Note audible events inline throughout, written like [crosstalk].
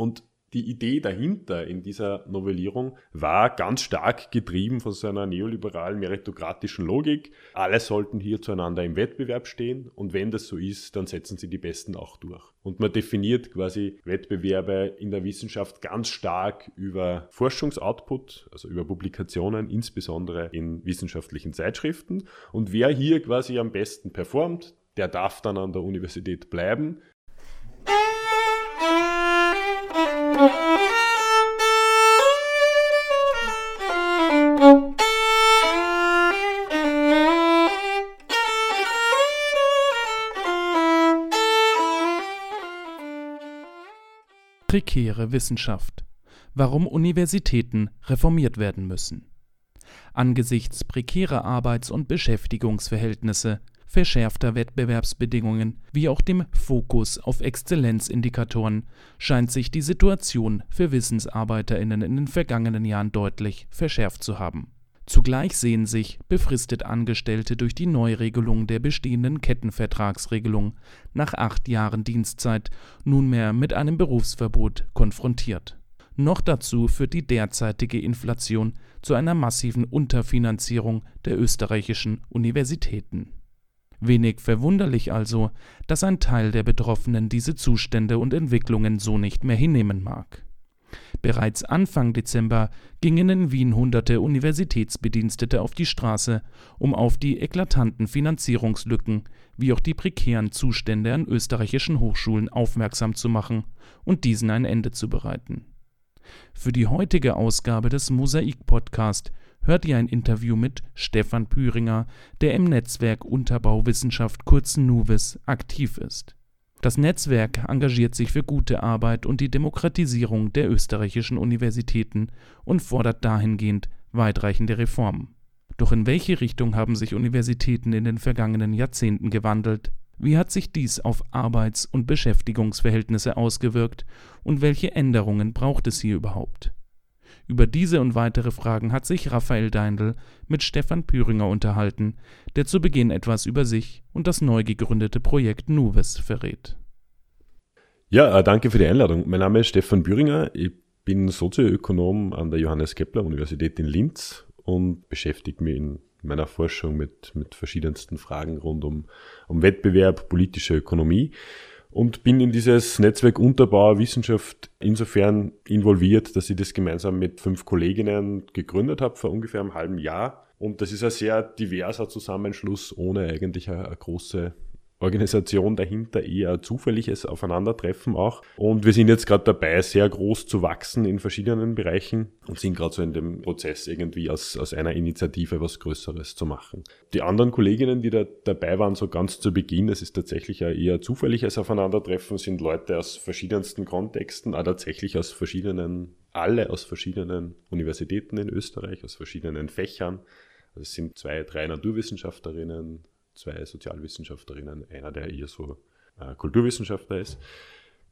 Und die Idee dahinter in dieser Novellierung war ganz stark getrieben von so einer neoliberalen meritokratischen Logik. Alle sollten hier zueinander im Wettbewerb stehen und wenn das so ist, dann setzen sie die Besten auch durch. Und man definiert quasi Wettbewerbe in der Wissenschaft ganz stark über Forschungsoutput, also über Publikationen, insbesondere in wissenschaftlichen Zeitschriften. Und wer hier quasi am besten performt, der darf dann an der Universität bleiben. Prekäre Wissenschaft. Warum Universitäten reformiert werden müssen. Angesichts prekärer Arbeits- und Beschäftigungsverhältnisse, verschärfter Wettbewerbsbedingungen wie auch dem Fokus auf Exzellenzindikatoren scheint sich die Situation für Wissensarbeiterinnen in den vergangenen Jahren deutlich verschärft zu haben Zugleich sehen sich befristet Angestellte durch die Neuregelung der bestehenden Kettenvertragsregelung nach acht Jahren Dienstzeit nunmehr mit einem Berufsverbot konfrontiert. Noch dazu führt die derzeitige Inflation zu einer massiven Unterfinanzierung der österreichischen Universitäten. Wenig verwunderlich also, dass ein Teil der Betroffenen diese Zustände und Entwicklungen so nicht mehr hinnehmen mag Bereits Anfang Dezember gingen in Wien hunderte Universitätsbedienstete auf die Straße, um auf die eklatanten Finanzierungslücken wie auch die prekären Zustände an österreichischen Hochschulen aufmerksam zu machen und diesen ein Ende zu bereiten. Für die heutige Ausgabe des Mosaik-Podcast hört ihr ein Interview mit Stefan Püringer, der im Netzwerk Unterbauwissenschaft kurz NUWIS aktiv ist das Netzwerk engagiert sich für gute Arbeit und die Demokratisierung der österreichischen Universitäten und fordert dahingehend weitreichende Reformen. Doch in welche Richtung haben sich Universitäten in den vergangenen Jahrzehnten gewandelt? Wie hat sich dies auf Arbeits- und Beschäftigungsverhältnisse ausgewirkt und welche Änderungen braucht es hier überhaupt? Über diese und weitere Fragen hat sich Raphael Deindl mit Stefan Püringer unterhalten, der zu Beginn etwas über sich und das neu gegründete Projekt Nuves verrät. Ja, äh, danke für die Einladung. Mein Name ist Stefan Püringer. Ich bin Sozioökonom an der Johannes Kepler Universität in Linz und beschäftige mich in meiner Forschung mit, mit verschiedensten Fragen rund um, um Wettbewerb, politische Ökonomie und bin in dieses Netzwerk Unterbauer Wissenschaft insofern involviert, dass ich das gemeinsam mit fünf Kolleginnen gegründet habe vor ungefähr einem halben Jahr. Und das ist ein sehr diverser Zusammenschluss ohne eigentlich eine, große Organisation dahinter eher zufälliges Aufeinandertreffen auch. Und wir sind jetzt gerade dabei, sehr groß zu wachsen in verschiedenen Bereichen und sind gerade so in dem Prozess irgendwie aus, aus einer Initiative was Größeres zu machen. Die anderen Kolleginnen, die da dabei waren, so ganz zu Beginn, das ist tatsächlich ein eher zufälliges Aufeinandertreffen, sind Leute aus verschiedensten Kontexten, aber tatsächlich aus verschiedenen, alle aus verschiedenen Universitäten in Österreich, aus verschiedenen Fächern. Also es sind zwei, drei Naturwissenschaftlerinnen, zwei Sozialwissenschaftlerinnen, einer, der eher so äh, Kulturwissenschaftler ist.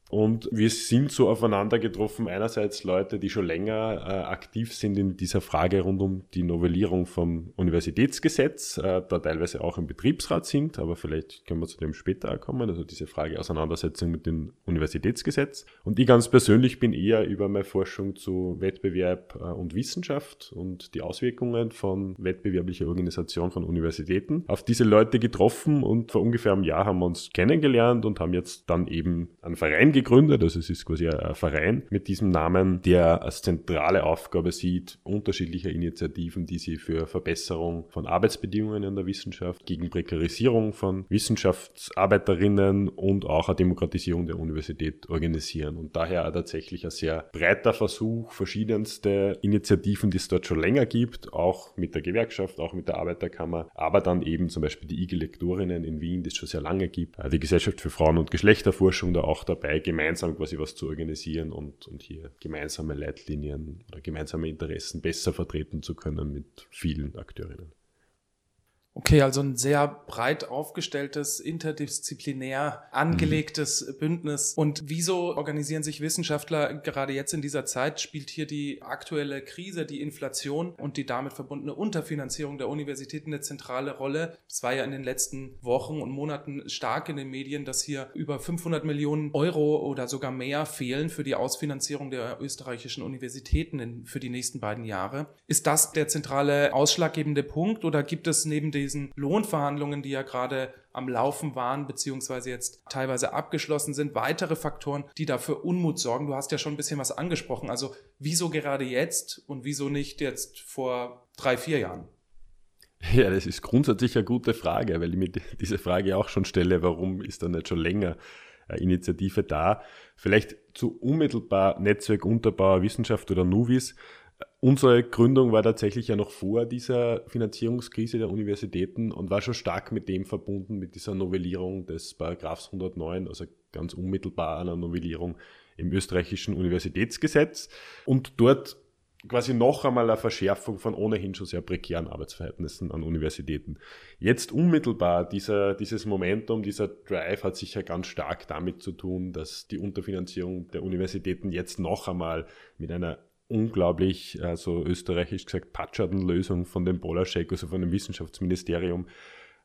Und wir sind so aufeinander getroffen, einerseits Leute, die schon länger äh, aktiv sind in dieser Frage rund um die Novellierung vom Universitätsgesetz, äh, da teilweise auch im Betriebsrat sind, aber vielleicht können wir zu dem später kommen, also diese Frage Auseinandersetzung mit dem Universitätsgesetz. Und ich ganz persönlich bin eher über meine Forschung zu Wettbewerb äh, und Wissenschaft und die Auswirkungen von wettbewerblicher Organisation von Universitäten auf diese Leute getroffen. Und vor ungefähr einem Jahr haben wir uns kennengelernt und haben jetzt dann eben einen Verein gegründet. Also es ist quasi ein Verein mit diesem Namen, der als zentrale Aufgabe sieht, unterschiedliche Initiativen, die sie für Verbesserung von Arbeitsbedingungen in der Wissenschaft, gegen Prekarisierung von Wissenschaftsarbeiterinnen und auch eine Demokratisierung der Universität organisieren. Und daher tatsächlich ein sehr breiter Versuch, verschiedenste Initiativen, die es dort schon länger gibt, auch mit der Gewerkschaft, auch mit der Arbeiterkammer, aber dann eben zum Beispiel die IG-Lektorinnen in Wien, die es schon sehr lange gibt, die Gesellschaft für Frauen- und Geschlechterforschung da auch dabei, gemeinsam quasi was zu organisieren und, und hier gemeinsame Leitlinien oder gemeinsame Interessen besser vertreten zu können mit vielen Akteurinnen. Okay, also ein sehr breit aufgestelltes, interdisziplinär angelegtes mhm. Bündnis. Und wieso organisieren sich Wissenschaftler gerade jetzt in dieser Zeit? Spielt hier die aktuelle Krise, die Inflation und die damit verbundene Unterfinanzierung der Universitäten eine zentrale Rolle? Es war ja in den letzten Wochen und Monaten stark in den Medien, dass hier über 500 Millionen Euro oder sogar mehr fehlen für die Ausfinanzierung der österreichischen Universitäten für die nächsten beiden Jahre. Ist das der zentrale ausschlaggebende Punkt oder gibt es neben den diesen Lohnverhandlungen, die ja gerade am Laufen waren, beziehungsweise jetzt teilweise abgeschlossen sind, weitere Faktoren, die dafür Unmut sorgen. Du hast ja schon ein bisschen was angesprochen. Also wieso gerade jetzt und wieso nicht jetzt vor drei, vier Jahren? Ja, das ist grundsätzlich eine gute Frage, weil ich mir diese Frage auch schon stelle, warum ist da nicht schon länger eine Initiative da? Vielleicht zu unmittelbar Netzwerk Unterbauer Wissenschaft oder NUVIS Unsere Gründung war tatsächlich ja noch vor dieser Finanzierungskrise der Universitäten und war schon stark mit dem verbunden, mit dieser Novellierung des Paragraphs 109, also ganz unmittelbar einer Novellierung im österreichischen Universitätsgesetz und dort quasi noch einmal eine Verschärfung von ohnehin schon sehr prekären Arbeitsverhältnissen an Universitäten. Jetzt unmittelbar dieser, dieses Momentum, dieser Drive hat sicher ganz stark damit zu tun, dass die Unterfinanzierung der Universitäten jetzt noch einmal mit einer unglaublich, also österreichisch gesagt, Patscherdenlösung von dem Polaschek, also von dem Wissenschaftsministerium,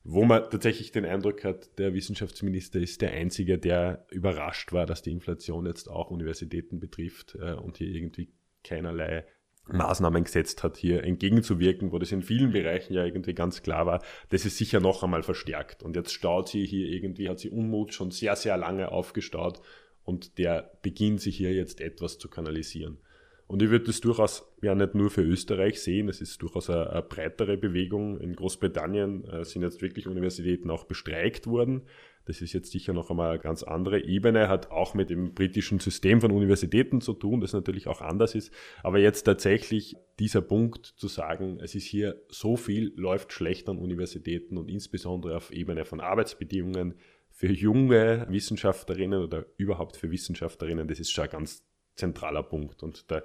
wo man tatsächlich den Eindruck hat, der Wissenschaftsminister ist der Einzige, der überrascht war, dass die Inflation jetzt auch Universitäten betrifft äh, und hier irgendwie keinerlei Maßnahmen gesetzt hat, hier entgegenzuwirken, wo das in vielen Bereichen ja irgendwie ganz klar war, das ist sicher noch einmal verstärkt. Und jetzt staut sie hier irgendwie, hat sie Unmut schon sehr, sehr lange aufgestaut und der beginnt sich hier jetzt etwas zu kanalisieren. Und ich würde das durchaus ja nicht nur für Österreich sehen, es ist durchaus eine, eine breitere Bewegung. In Großbritannien äh, sind jetzt wirklich Universitäten auch bestreikt worden. Das ist jetzt sicher noch einmal eine ganz andere Ebene, hat auch mit dem britischen System von Universitäten zu tun, das natürlich auch anders ist. Aber jetzt tatsächlich dieser Punkt zu sagen, es ist hier so viel, läuft schlecht an Universitäten und insbesondere auf Ebene von Arbeitsbedingungen für junge Wissenschaftlerinnen oder überhaupt für Wissenschaftlerinnen, das ist schon ganz zentraler Punkt. Und da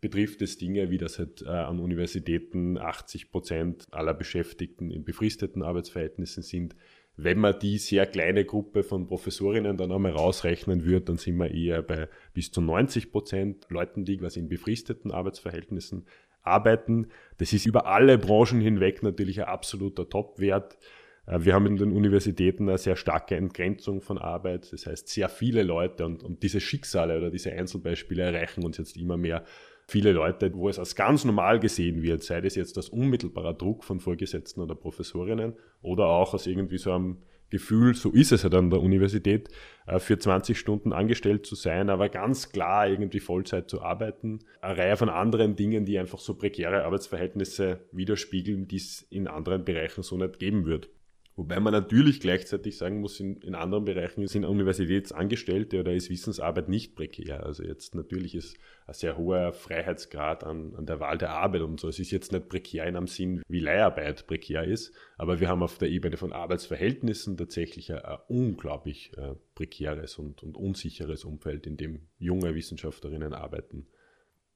betrifft es Dinge, wie das halt äh, an Universitäten 80 Prozent aller Beschäftigten in befristeten Arbeitsverhältnissen sind. Wenn man die sehr kleine Gruppe von Professorinnen dann einmal rausrechnen würde, dann sind wir eher bei bis zu 90 Prozent Leuten, die quasi in befristeten Arbeitsverhältnissen arbeiten. Das ist über alle Branchen hinweg natürlich ein absoluter Topwert. Äh, wir haben in den Universitäten eine sehr starke Entgrenzung von Arbeit. Das heißt, sehr viele Leute und, und diese Schicksale oder diese Einzelbeispiele erreichen uns jetzt immer mehr. Viele Leute, wo es als ganz normal gesehen wird, sei das jetzt als unmittelbarer Druck von Vorgesetzten oder Professorinnen oder auch aus irgendwie so einem Gefühl, so ist es halt an der Universität, äh, für 20 Stunden angestellt zu sein, aber ganz klar irgendwie Vollzeit zu arbeiten. Eine Reihe von anderen Dingen, die einfach so prekäre Arbeitsverhältnisse widerspiegeln, die es in anderen Bereichen so nicht geben wird. Wobei man natürlich gleichzeitig sagen muss, in, in anderen Bereichen sind Universitätsangestellte oder ist Wissensarbeit nicht prekär. Also jetzt natürlich ist ein sehr hoher Freiheitsgrad an, an der Wahl der Arbeit und so. Es ist jetzt nicht prekär in einem Sinn, wie Leiharbeit prekär ist, aber wir haben auf der Ebene von Arbeitsverhältnissen tatsächlich ein, ein unglaublich äh, prekäres und, und unsicheres Umfeld, in dem junge Wissenschaftlerinnen arbeiten.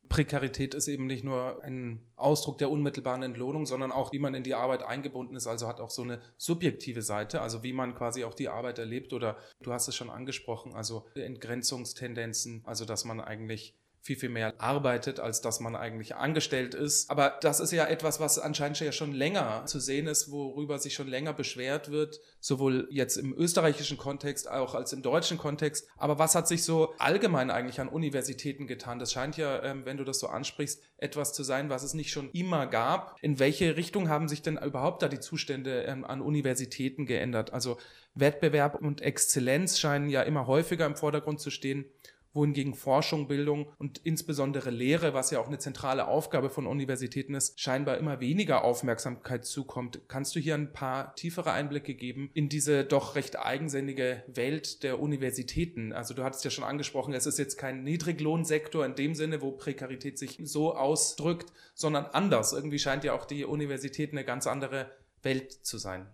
Prekarität ist eben nicht nur ein Ausdruck der unmittelbaren Entlohnung, sondern auch, wie man in die Arbeit eingebunden ist. Also hat auch so eine subjektive Seite, also wie man quasi auch die Arbeit erlebt. Oder du hast es schon angesprochen, also Entgrenzungstendenzen, also dass man eigentlich viel, viel mehr arbeitet, als dass man eigentlich angestellt ist. Aber das ist ja etwas, was anscheinend ja schon länger zu sehen ist, worüber sich schon länger beschwert wird, sowohl jetzt im österreichischen Kontext auch als im deutschen Kontext. Aber was hat sich so allgemein eigentlich an Universitäten getan? Das scheint ja, ähm, wenn du das so ansprichst, etwas zu sein, was es nicht schon immer gab. In welche Richtung haben sich denn überhaupt da die Zustände ähm, an Universitäten geändert? Also Wettbewerb und Exzellenz scheinen ja immer häufiger im Vordergrund zu stehen wohingegen Forschung, Bildung und insbesondere Lehre, was ja auch eine zentrale Aufgabe von Universitäten ist, scheinbar immer weniger Aufmerksamkeit zukommt. Kannst du hier ein paar tiefere Einblicke geben in diese doch recht eigensinnige Welt der Universitäten? Also du hattest ja schon angesprochen, es ist jetzt kein Niedriglohnsektor in dem Sinne, wo Prekarität sich so ausdrückt, sondern anders. Irgendwie scheint ja auch die Universität eine ganz andere Welt zu sein.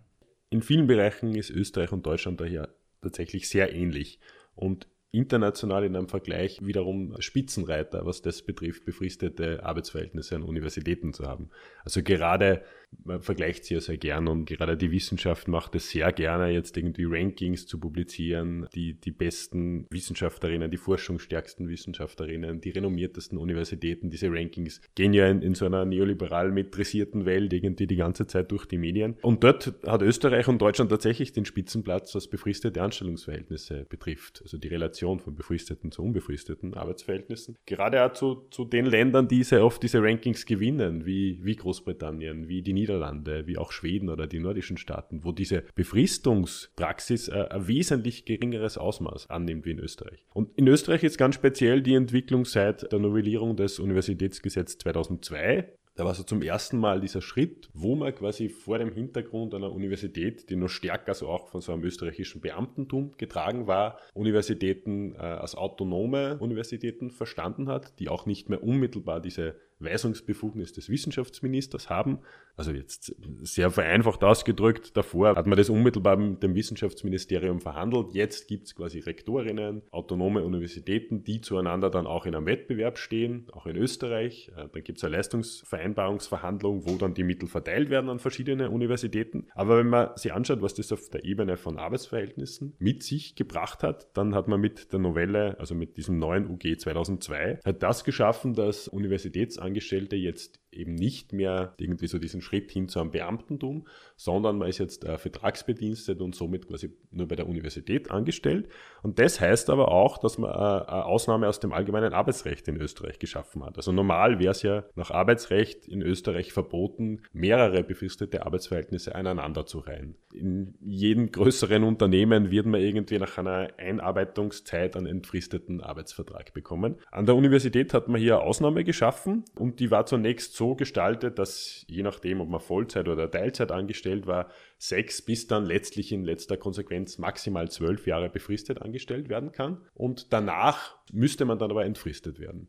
In vielen Bereichen ist Österreich und Deutschland daher tatsächlich sehr ähnlich. Und international in einem Vergleich wiederum Spitzenreiter, was das betrifft, befristete Arbeitsverhältnisse an Universitäten zu haben. Also gerade, man vergleicht sie ja sehr gern und gerade die Wissenschaft macht es sehr gerne, jetzt irgendwie Rankings zu publizieren, die, die besten Wissenschaftlerinnen, die forschungsstärksten Wissenschaftlerinnen, die renommiertesten Universitäten, diese Rankings gehen ja in, in so einer neoliberal metrisierten Welt irgendwie die ganze Zeit durch die Medien. Und dort hat Österreich und Deutschland tatsächlich den Spitzenplatz, was befristete Anstellungsverhältnisse betrifft. Also die Relation von befristeten zu unbefristeten Arbeitsverhältnissen. Gerade auch zu, zu den Ländern, die sehr oft diese Rankings gewinnen, wie, wie Großbritannien, wie die Niederlande, wie auch Schweden oder die nordischen Staaten, wo diese Befristungspraxis äh, ein wesentlich geringeres Ausmaß annimmt wie in Österreich. Und in Österreich ist ganz speziell die Entwicklung seit der Novellierung des Universitätsgesetzes 2002 da war so zum ersten Mal dieser Schritt, wo man quasi vor dem Hintergrund einer Universität, die noch stärker so auch von so einem österreichischen Beamtentum getragen war, Universitäten äh, als autonome Universitäten verstanden hat, die auch nicht mehr unmittelbar diese Weisungsbefugnis des Wissenschaftsministers haben. Also jetzt sehr vereinfacht ausgedrückt, davor hat man das unmittelbar mit dem Wissenschaftsministerium verhandelt. Jetzt gibt es quasi Rektorinnen, autonome Universitäten, die zueinander dann auch in einem Wettbewerb stehen, auch in Österreich. Äh, dann gibt es eine Leistungsvereinbarungsverhandlung, wo dann die Mittel verteilt werden an verschiedene Universitäten. Aber wenn man sich anschaut, was das auf der Ebene von Arbeitsverhältnissen mit sich gebracht hat, dann hat man mit der Novelle, also mit diesem neuen UG 2002, hat das geschaffen, dass Universitätsangebote Angestellte jetzt eben nicht mehr irgendwie so diesen Schritt hin zu einem Beamtentum, sondern man ist jetzt äh, vertragsbedienstet und somit quasi nur bei der Universität angestellt. Und das heißt aber auch, dass man äh, eine Ausnahme aus dem allgemeinen Arbeitsrecht in Österreich geschaffen hat. Also normal wäre es ja nach Arbeitsrecht in Österreich verboten, mehrere befristete Arbeitsverhältnisse aneinander zu reihen. In jedem größeren Unternehmen wird man irgendwie nach einer Einarbeitungszeit einen entfristeten Arbeitsvertrag bekommen. An der Universität hat man hier eine Ausnahme geschaffen und die war zunächst so gestaltet, dass je nachdem, ob man Vollzeit oder Teilzeit angestellt war, sechs bis dann letztlich in letzter Konsequenz maximal zwölf Jahre befristet angestellt werden kann. Und danach müsste man dann aber entfristet werden.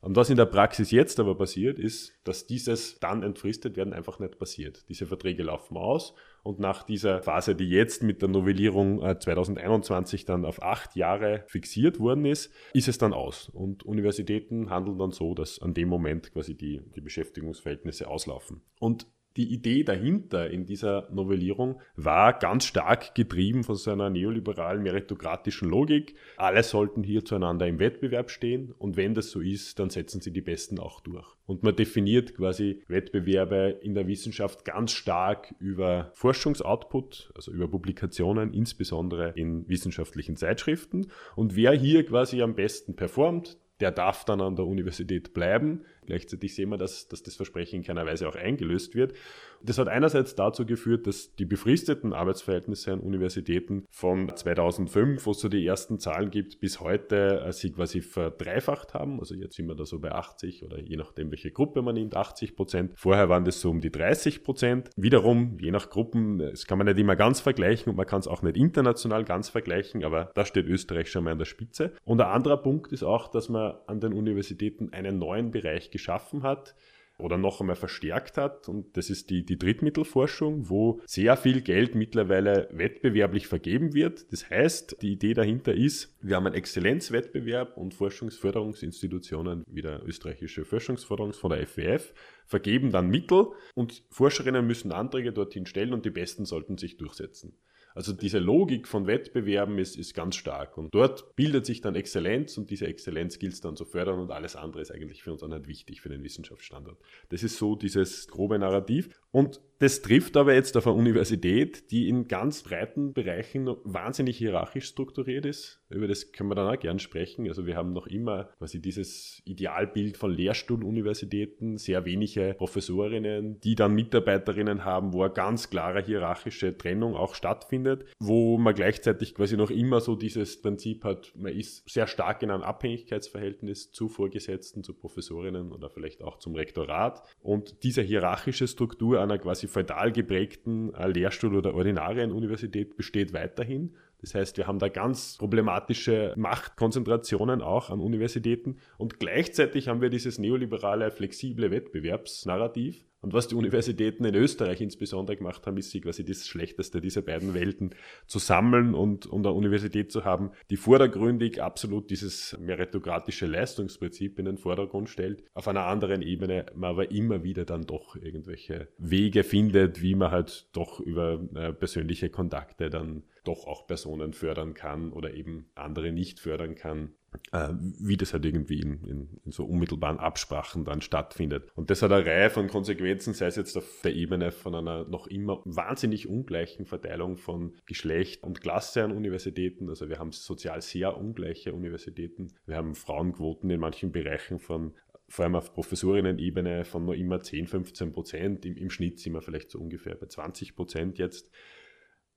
Und was in der Praxis jetzt aber passiert, ist, dass dieses dann entfristet werden einfach nicht passiert. Diese Verträge laufen aus und nach dieser Phase, die jetzt mit der Novellierung 2021 äh, dann auf acht Jahre fixiert worden ist, ist es dann aus. Und Universitäten handeln dann so, dass an dem Moment quasi die, die Beschäftigungsverhältnisse auslaufen. Und die Idee dahinter in dieser Novellierung war ganz stark getrieben von so einer neoliberalen meritokratischen Logik. Alle sollten hier zueinander im Wettbewerb stehen und wenn das so ist, dann setzen sie die Besten auch durch. Und man definiert quasi Wettbewerbe in der Wissenschaft ganz stark über Forschungsoutput, also über Publikationen, insbesondere in wissenschaftlichen Zeitschriften. Und wer hier quasi am besten performt, der darf dann an der Universität bleiben. Gleichzeitig sehen wir, dass, dass das Versprechen in keiner Weise auch eingelöst wird. Das hat einerseits dazu geführt, dass die befristeten Arbeitsverhältnisse an Universitäten von 2005, wo es so die ersten Zahlen gibt, bis heute äh, sie quasi verdreifacht haben. Also jetzt sind wir da so bei 80 oder je nachdem, welche Gruppe man nimmt, 80 Prozent. Vorher waren das so um die 30 Prozent. Wiederum, je nach Gruppen, das kann man nicht immer ganz vergleichen und man kann es auch nicht international ganz vergleichen, aber da steht Österreich schon mal an der Spitze. Und ein anderer Punkt ist auch, dass man an den Universitäten einen neuen Bereich geschaffen hat, oder noch einmal verstärkt hat. Und das ist die, die Drittmittelforschung, wo sehr viel Geld mittlerweile wettbewerblich vergeben wird. Das heißt, die Idee dahinter ist, wir haben einen Exzellenzwettbewerb und Forschungsförderungsinstitutionen wie der österreichische Forschungsförderungsfonds von der FWF vergeben dann Mittel und Forscherinnen müssen Anträge dorthin stellen und die Besten sollten sich durchsetzen. Also diese Logik von Wettbewerben ist, ist ganz stark. Und dort bildet sich dann Exzellenz und diese Exzellenz gilt es dann zu fördern und alles andere ist eigentlich für uns auch nicht wichtig für den Wissenschaftsstandard. Das ist so dieses grobe Narrativ. Und das trifft aber jetzt auf eine Universität, die in ganz breiten Bereichen wahnsinnig hierarchisch strukturiert ist. Über das können wir dann auch gern sprechen. Also wir haben noch immer quasi dieses Idealbild von Lehrstuhluniversitäten, sehr wenige Professorinnen, die dann Mitarbeiterinnen haben, wo eine ganz klare hierarchische Trennung auch stattfindet, wo man gleichzeitig quasi noch immer so dieses Prinzip hat, man ist sehr stark in einem Abhängigkeitsverhältnis zu Vorgesetzten, zu Professorinnen oder vielleicht auch zum Rektorat. Und diese hierarchische Struktur einer quasi feudal geprägten äh, Lehrstuhl- oder Ordinarienuniversität besteht weiterhin. Das heißt, wir haben da ganz problematische Machtkonzentrationen auch an Universitäten und gleichzeitig haben wir dieses neoliberale, flexible Wettbewerbsnarrativ, und was die Universitäten in Österreich insbesondere gemacht haben, ist sie quasi das Schlechteste dieser beiden Welten zu sammeln und, und eine Universität zu haben, die vordergründig absolut dieses meritokratische Leistungsprinzip in den Vordergrund stellt. Auf einer anderen Ebene man aber immer wieder dann doch irgendwelche Wege findet, wie man halt doch über äh, persönliche Kontakte dann doch auch Personen fördern kann oder eben andere nicht fördern kann äh, wie das halt irgendwie in, in, in, so unmittelbaren Absprachen dann stattfindet. Und das hat eine Reihe von Konsequenzen, sei es jetzt auf der Ebene von einer noch immer wahnsinnig ungleichen Verteilung von Geschlecht und Klasse an Universitäten. Also wir haben sozial sehr ungleiche Universitäten. Wir haben Frauenquoten in manchen Bereichen von vor allem auf Professorinnen-Ebene von nur immer 10, 15 Prozent. Im, Im Schnitt sind wir vielleicht so ungefähr bei 20 Prozent jetzt.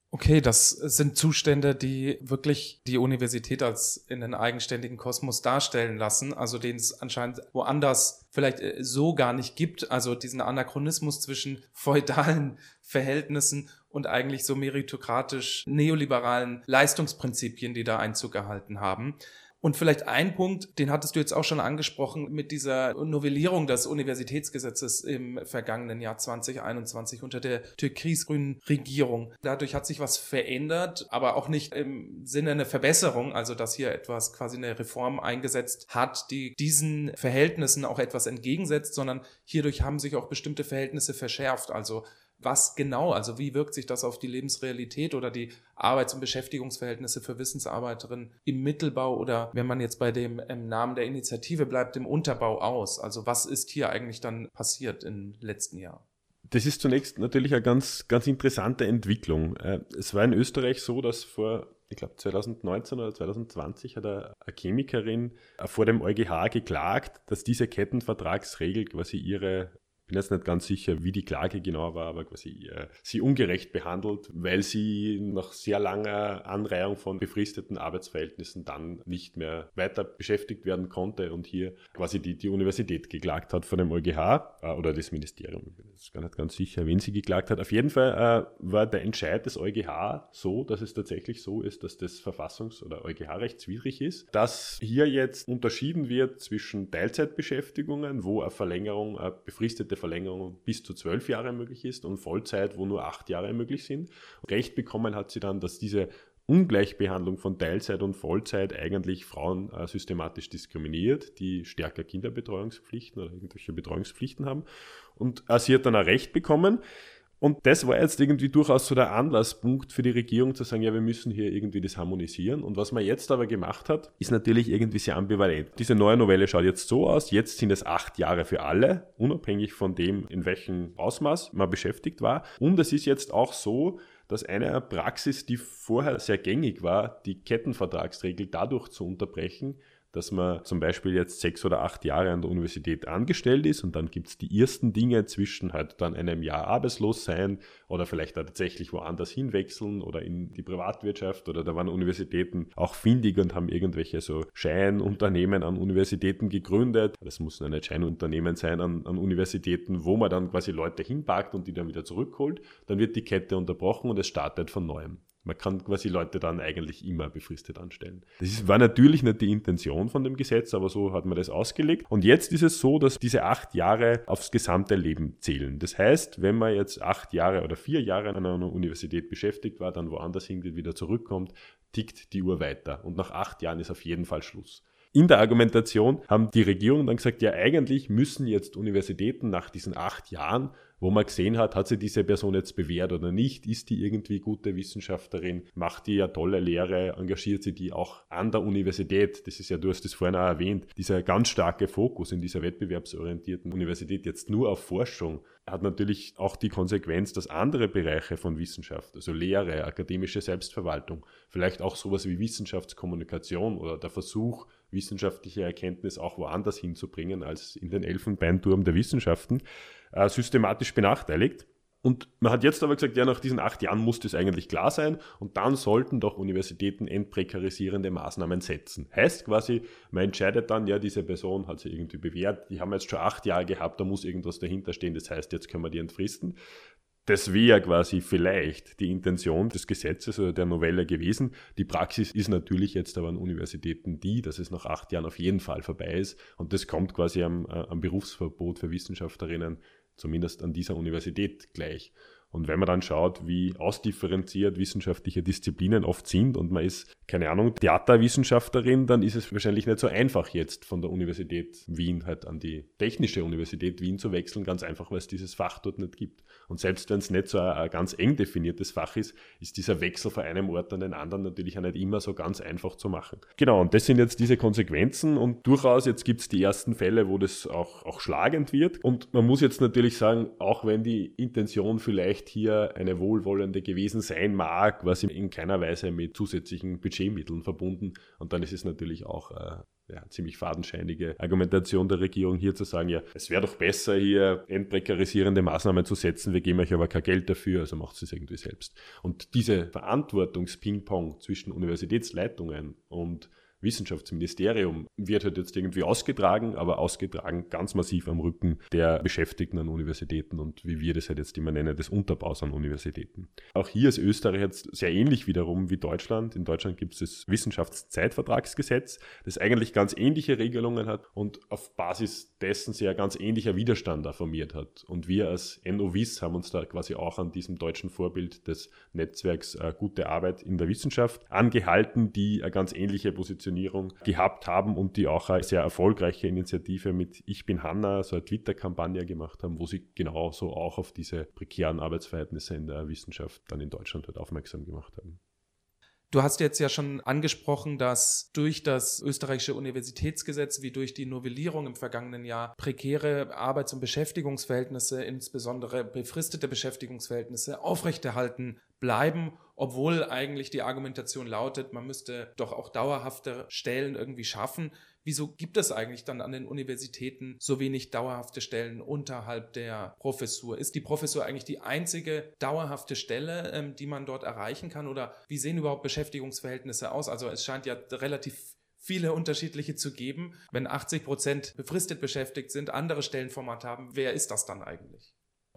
Okay, das sind Zustände, die wirklich die Universität als in den eigenständigen Kosmos darstellen lassen, also den es anscheinend woanders vielleicht äh, so gar nicht gibt, also diesen Anachronismus zwischen feudalen [laughs] Verhältnissen und eigentlich so meritokratisch neoliberalen Leistungsprinzipien, die da Einzug gehalten haben. Und vielleicht ein Punkt, den hattest du jetzt auch schon angesprochen mit dieser Novellierung des Universitätsgesetzes im vergangenen Jahr 2021 unter der türkis-grünen Regierung. Dadurch hat sich was verändert, aber auch nicht im Sinne einer Verbesserung, also dass hier etwas quasi eine Reform eingesetzt hat, die diesen Verhältnissen auch etwas entgegensetzt, sondern hierdurch haben sich auch bestimmte Verhältnisse verschärft. Also was genau, also wie wirkt sich das auf die Lebensrealität oder die Arbeits- und Beschäftigungsverhältnisse für Wissensarbeiterinnen im Mittelbau oder wenn man jetzt bei dem Namen der Initiative bleibt, im Unterbau aus? Also was ist hier eigentlich dann passiert im letzten Jahr? Das ist zunächst natürlich eine ganz, ganz interessante Entwicklung. Äh, es war in Österreich so, dass vor ich glaube 2019 oder 2020 hat eine Chemikerin vor dem EuGH geklagt, dass diese Kettenvertragsregel quasi ihre bin jetzt nicht ganz sicher, wie die Klage genau war, aber quasi äh, sie ungerecht behandelt, weil sie nach sehr langer Anreihung von befristeten Arbeitsverhältnissen dann nicht mehr weiter beschäftigt werden konnte und hier quasi die, die Universität geklagt hat vor dem EuGH äh, oder das Ministerium. Ich bin jetzt gar nicht ganz sicher, wen sie geklagt hat. Auf jeden Fall äh, war der Entscheid des EuGH so, dass es tatsächlich so ist, dass das Verfassungs- oder EuGH-rechtswidrig ist, dass hier jetzt unterschieden wird zwischen Teilzeitbeschäftigungen, wo eine Verlängerung, eine befristete Verlängerung bis zu zwölf Jahre möglich ist und Vollzeit, wo nur acht Jahre möglich sind. Recht bekommen hat sie dann, dass diese Ungleichbehandlung von Teilzeit und Vollzeit eigentlich Frauen äh, systematisch diskriminiert, die stärker Kinderbetreuungspflichten oder irgendwelche Betreuungspflichten haben. Und äh, sie hat dann auch Recht bekommen. Und das war jetzt irgendwie durchaus so der Anlasspunkt für die Regierung zu sagen, ja, wir müssen hier irgendwie das harmonisieren. Und was man jetzt aber gemacht hat, ist natürlich irgendwie sehr ambivalent. Diese neue Novelle schaut jetzt so aus, jetzt sind es acht Jahre für alle, unabhängig von dem, in welchem Ausmaß man beschäftigt war. Und es ist jetzt auch so, dass eine Praxis, die vorher sehr gängig war, die Kettenvertragsregel dadurch zu unterbrechen, dass man zum Beispiel jetzt sechs oder acht Jahre an der Universität angestellt ist und dann gibt es die ersten Dinge zwischen halt dann einem Jahr arbeitslos sein oder vielleicht tatsächlich woanders hinwechseln oder in die Privatwirtschaft oder da waren Universitäten auch findig und haben irgendwelche so Scheinunternehmen an Universitäten gegründet. Das muss ein Scheinunternehmen sein an, an Universitäten, wo man dann quasi Leute hinpackt und die dann wieder zurückholt. Dann wird die Kette unterbrochen und es startet von neuem. Man kann quasi Leute dann eigentlich immer befristet anstellen. Das war natürlich nicht die Intention von dem Gesetz, aber so hat man das ausgelegt. Und jetzt ist es so, dass diese acht Jahre aufs gesamte Leben zählen. Das heißt, wenn man jetzt acht Jahre oder vier Jahre an einer Universität beschäftigt war, dann woanders hingeht, wieder zurückkommt, tickt die Uhr weiter. Und nach acht Jahren ist auf jeden Fall Schluss. In der Argumentation haben die Regierungen dann gesagt, ja eigentlich müssen jetzt Universitäten nach diesen acht Jahren wo man gesehen hat, hat sie diese Person jetzt bewährt oder nicht, ist die irgendwie gute Wissenschaftlerin, macht die ja tolle Lehre, engagiert sie die auch an der Universität. Das ist ja, du hast das vorhin auch erwähnt, dieser ganz starke Fokus in dieser wettbewerbsorientierten Universität jetzt nur auf Forschung hat natürlich auch die Konsequenz, dass andere Bereiche von Wissenschaft, also Lehre, akademische Selbstverwaltung, vielleicht auch sowas wie Wissenschaftskommunikation oder der Versuch, wissenschaftliche Erkenntnis auch woanders hinzubringen als in den Elfenbeinturm der Wissenschaften, äh, systematisch benachteiligt. Und man hat jetzt aber gesagt, ja, nach diesen acht Jahren muss das eigentlich klar sein und dann sollten doch Universitäten entprekarisierende Maßnahmen setzen. Heißt quasi, man entscheidet dann, ja, diese Person hat sich irgendwie bewährt, die haben jetzt schon acht Jahre gehabt, da muss irgendwas dahinter stehen, das heißt, jetzt können wir die entfristen. Das wäre quasi vielleicht die Intention des Gesetzes oder der Novelle gewesen. Die Praxis ist natürlich jetzt aber an Universitäten die, dass es nach acht Jahren auf jeden Fall vorbei ist. Und das kommt quasi am, äh, am Berufsverbot für Wissenschaftlerinnen, zumindest an dieser Universität gleich. Und wenn man dann schaut, wie ausdifferenziert wissenschaftliche Disziplinen oft sind und man ist, keine Ahnung, Theaterwissenschaftlerin, dann ist es wahrscheinlich nicht so einfach jetzt von der Universität Wien halt an die Technische Universität Wien zu wechseln, ganz einfach, weil es dieses Fach dort nicht gibt. Und selbst wenn es nicht so ein, ein, ganz eng definiertes Fach ist, ist dieser Wechsel von einem Ort an den anderen natürlich auch nicht immer so ganz einfach zu machen. Genau, und das sind jetzt diese Konsequenzen und durchaus jetzt gibt es die ersten Fälle, wo das auch, auch schlagend wird. Und man muss jetzt natürlich sagen, auch wenn die Intention vielleicht vielleicht hier eine wohlwollende gewesen sein mag, was in keiner Weise mit zusätzlichen Budgetmitteln verbunden. Und dann ist es natürlich auch äh, ja, ziemlich fadenscheinige Argumentation der Regierung hier zu sagen, ja, es wäre doch besser, hier entprekarisierende Maßnahmen zu setzen, wir geben euch aber kein Geld dafür, also macht es irgendwie selbst. Und diese Verantwortungsping-Pong zwischen Universitätsleitungen und Wissenschaftsministerium wird halt jetzt irgendwie ausgetragen, aber ausgetragen ganz massiv am Rücken der Beschäftigten an Universitäten und wie wir das halt jetzt immer nennen, des Unterbaus an Universitäten. Auch hier ist Österreich jetzt sehr ähnlich wiederum wie Deutschland. In Deutschland gibt es das Wissenschaftszeitvertragsgesetz, das eigentlich ganz ähnliche Regelungen hat und auf Basis dessen sehr ganz ähnlicher Widerstand da formiert hat. Und wir als NOVIS haben uns da quasi auch an diesem deutschen Vorbild des Netzwerks äh, Gute Arbeit in der Wissenschaft angehalten, die eine ganz ähnliche Position Positionierung gehabt haben und die auch eine sehr erfolgreiche Initiative mit Ich bin Hanna, so eine Twitter-Kampagne gemacht haben, wo sie genauso auch auf diese prekären Arbeitsverhältnisse in der Wissenschaft dann in Deutschland halt aufmerksam gemacht haben. Du hast jetzt ja schon angesprochen, dass durch das österreichische Universitätsgesetz wie durch die Novellierung im vergangenen Jahr prekäre Arbeits- und Beschäftigungsverhältnisse, insbesondere befristete Beschäftigungsverhältnisse, aufrechterhalten bleiben, obwohl eigentlich die Argumentation lautet, man müsste doch auch dauerhafte Stellen irgendwie schaffen. Wieso gibt es eigentlich dann an den Universitäten so wenig dauerhafte Stellen unterhalb der Professur? Ist die Professur eigentlich die einzige dauerhafte Stelle, ähm, die man dort erreichen kann? Oder wie sehen überhaupt Beschäftigungsverhältnisse aus? Also es scheint ja relativ viele unterschiedliche zu geben. Wenn 80 Prozent befristet beschäftigt sind, andere Stellenformat haben, wer ist das dann eigentlich?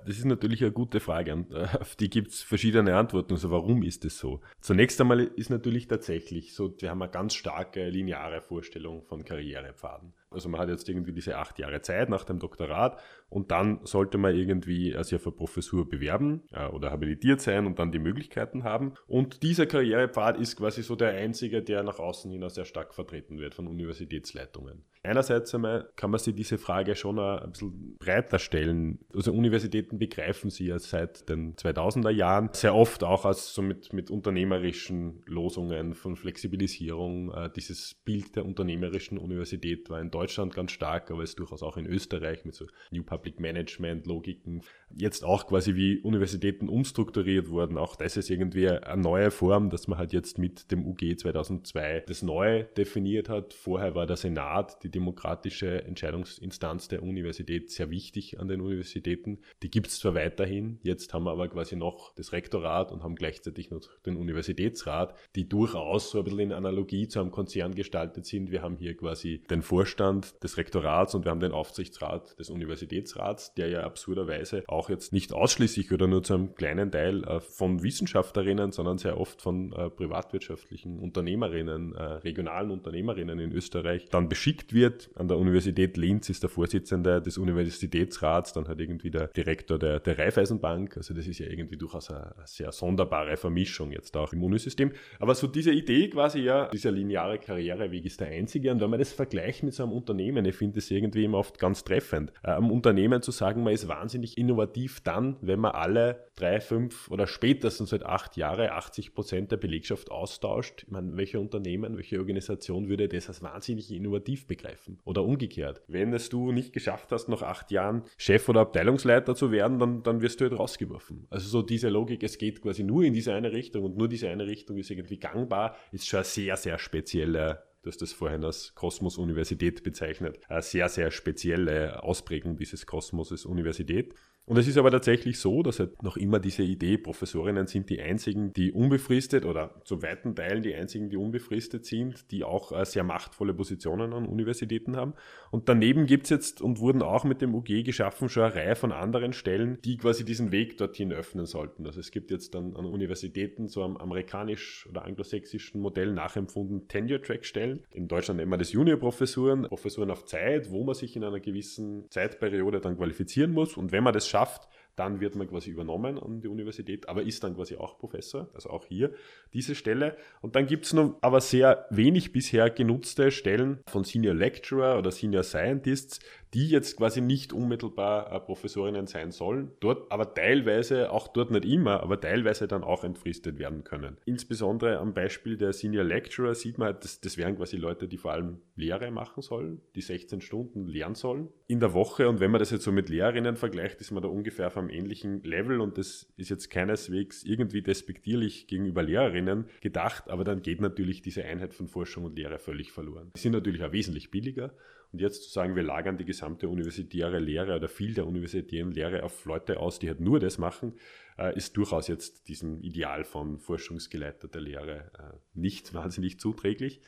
Das ist natürlich eine gute Frage auf die gibt es verschiedene Antworten. Also warum ist es so? Zunächst einmal ist natürlich tatsächlich so, wir haben eine ganz starke lineare Vorstellung von Karrierepfaden. Also man hat jetzt irgendwie diese acht Jahre Zeit nach dem Doktorat und dann sollte man irgendwie sich auf eine Professur bewerben äh, oder habilitiert sein und dann die Möglichkeiten haben. Und dieser Karrierepfad ist quasi so der einzige, der nach außen hin auch sehr stark vertreten wird von Universitätsleitungen. Einerseits einmal kann man sich diese Frage schon ein bisschen breiter stellen. Also Universitäten begreifen sie ja seit den 2000er Jahren sehr oft auch als so mit, mit unternehmerischen Losungen von Flexibilisierung. Äh, dieses Bild der unternehmerischen Universität war in Deutschland ganz stark, aber ist durchaus auch in Österreich mit so New Public Management Logiken. Jetzt auch quasi wie Universitäten umstrukturiert wurden. Auch das ist irgendwie eine neue Form, dass man halt jetzt mit dem UG 2002 das neu definiert hat. Vorher war der Senat, die demokratische Entscheidungsinstanz der Universität sehr wichtig an den Universitäten. Die gibt es zwar weiterhin, jetzt haben wir aber quasi noch das Rektorat und haben gleichzeitig noch den Universitätsrat, die durchaus so ein bisschen in Analogie zu einem Konzern gestaltet sind. Wir haben hier quasi den Vorstand des Rektorats und wir haben den Aufsichtsrat des Universitätsrats, der ja absurderweise auch jetzt nicht ausschließlich oder nur zu einem kleinen Teil äh, von Wissenschaftlerinnen, sondern sehr oft von äh, privatwirtschaftlichen Unternehmerinnen, äh, regionalen Unternehmerinnen in Österreich dann beschickt wird wird. An der Universität Linz ist der Vorsitzende des Universitätsrats, dann hat irgendwie der Direktor der, der Raiffeisenbank. Also das ist ja irgendwie durchaus eine, eine sehr sonderbare Vermischung jetzt auch im Unisystem. Aber so diese Idee quasi, ja, dieser lineare Karriereweg ist der einzige. Und wenn man das vergleicht mit so einem Unternehmen, ich finde das irgendwie immer oft ganz treffend, äh, am Unternehmen zu sagen, man ist wahnsinnig innovativ dann, wenn man alle drei, fünf oder spätestens seit acht Jahre 80 Prozent der Belegschaft austauscht. Ich meine, welche Unternehmen, welche Organisation würde das als wahnsinnig innovativ begreifen? greifen. Oder umgekehrt. Wenn es du nicht geschafft hast, nach acht Jahren Chef oder Abteilungsleiter zu werden, dann, dann wirst du halt rausgeworfen. Also so diese Logik, es geht quasi nur in diese eine Richtung und nur diese eine Richtung ist irgendwie gangbar, ist schon eine sehr, sehr spezielle du hast das vorhin als Kosmos-Universität bezeichnet, eine sehr, sehr spezielle Ausprägung dieses Kosmoses Universität. Und es ist aber tatsächlich so, dass halt noch immer diese Idee, Professorinnen sind die einzigen, die unbefristet oder zu weiten Teilen die einzigen, die unbefristet sind, die auch äh, sehr machtvolle Positionen an Universitäten haben. Und daneben gibt's jetzt und wurden auch mit dem UG geschaffen schon eine Reihe von anderen Stellen, die quasi diesen Weg dorthin öffnen sollten. Also es gibt jetzt dann an Universitäten so am amerikanisch oder anglosächsischen Modell nachempfunden Tenure-Track-Stellen. In Deutschland nennen wir das Junior-Professuren, Professuren auf Zeit, wo man sich in einer gewissen Zeitperiode dann qualifizieren muss. Und wenn man das schafft, dann wird man quasi übernommen an die Universität, aber ist dann quasi auch Professor, also auch hier diese Stelle. Und dann gibt es noch aber sehr wenig bisher genutzte Stellen von Senior Lecturer oder Senior Scientists, die jetzt quasi nicht unmittelbar äh, Professorinnen sein sollen, dort aber teilweise, auch dort nicht immer, aber teilweise dann auch entfristet werden können. Insbesondere am Beispiel der Senior Lecturer sieht man, das, das wären quasi Leute, die vor allem Lehre machen sollen, die 16 Stunden lernen sollen in der Woche. Und wenn man das jetzt so mit Lehrerinnen vergleicht, ist man da ungefähr auf einem ähnlichen Level und das ist jetzt keineswegs irgendwie despektierlich gegenüber Lehrerinnen gedacht, aber dann geht natürlich diese Einheit von Forschung und Lehre völlig verloren. Die sind natürlich auch wesentlich billiger und jetzt zu sagen, wir lagern die gesamte universitäre Lehre oder viel der universitären Lehre auf Leute aus, die halt nur das machen, äh, ist durchaus jetzt diesem Ideal von forschungsgeleiteter Lehre äh, nicht [laughs] wahnsinnig zuträglich.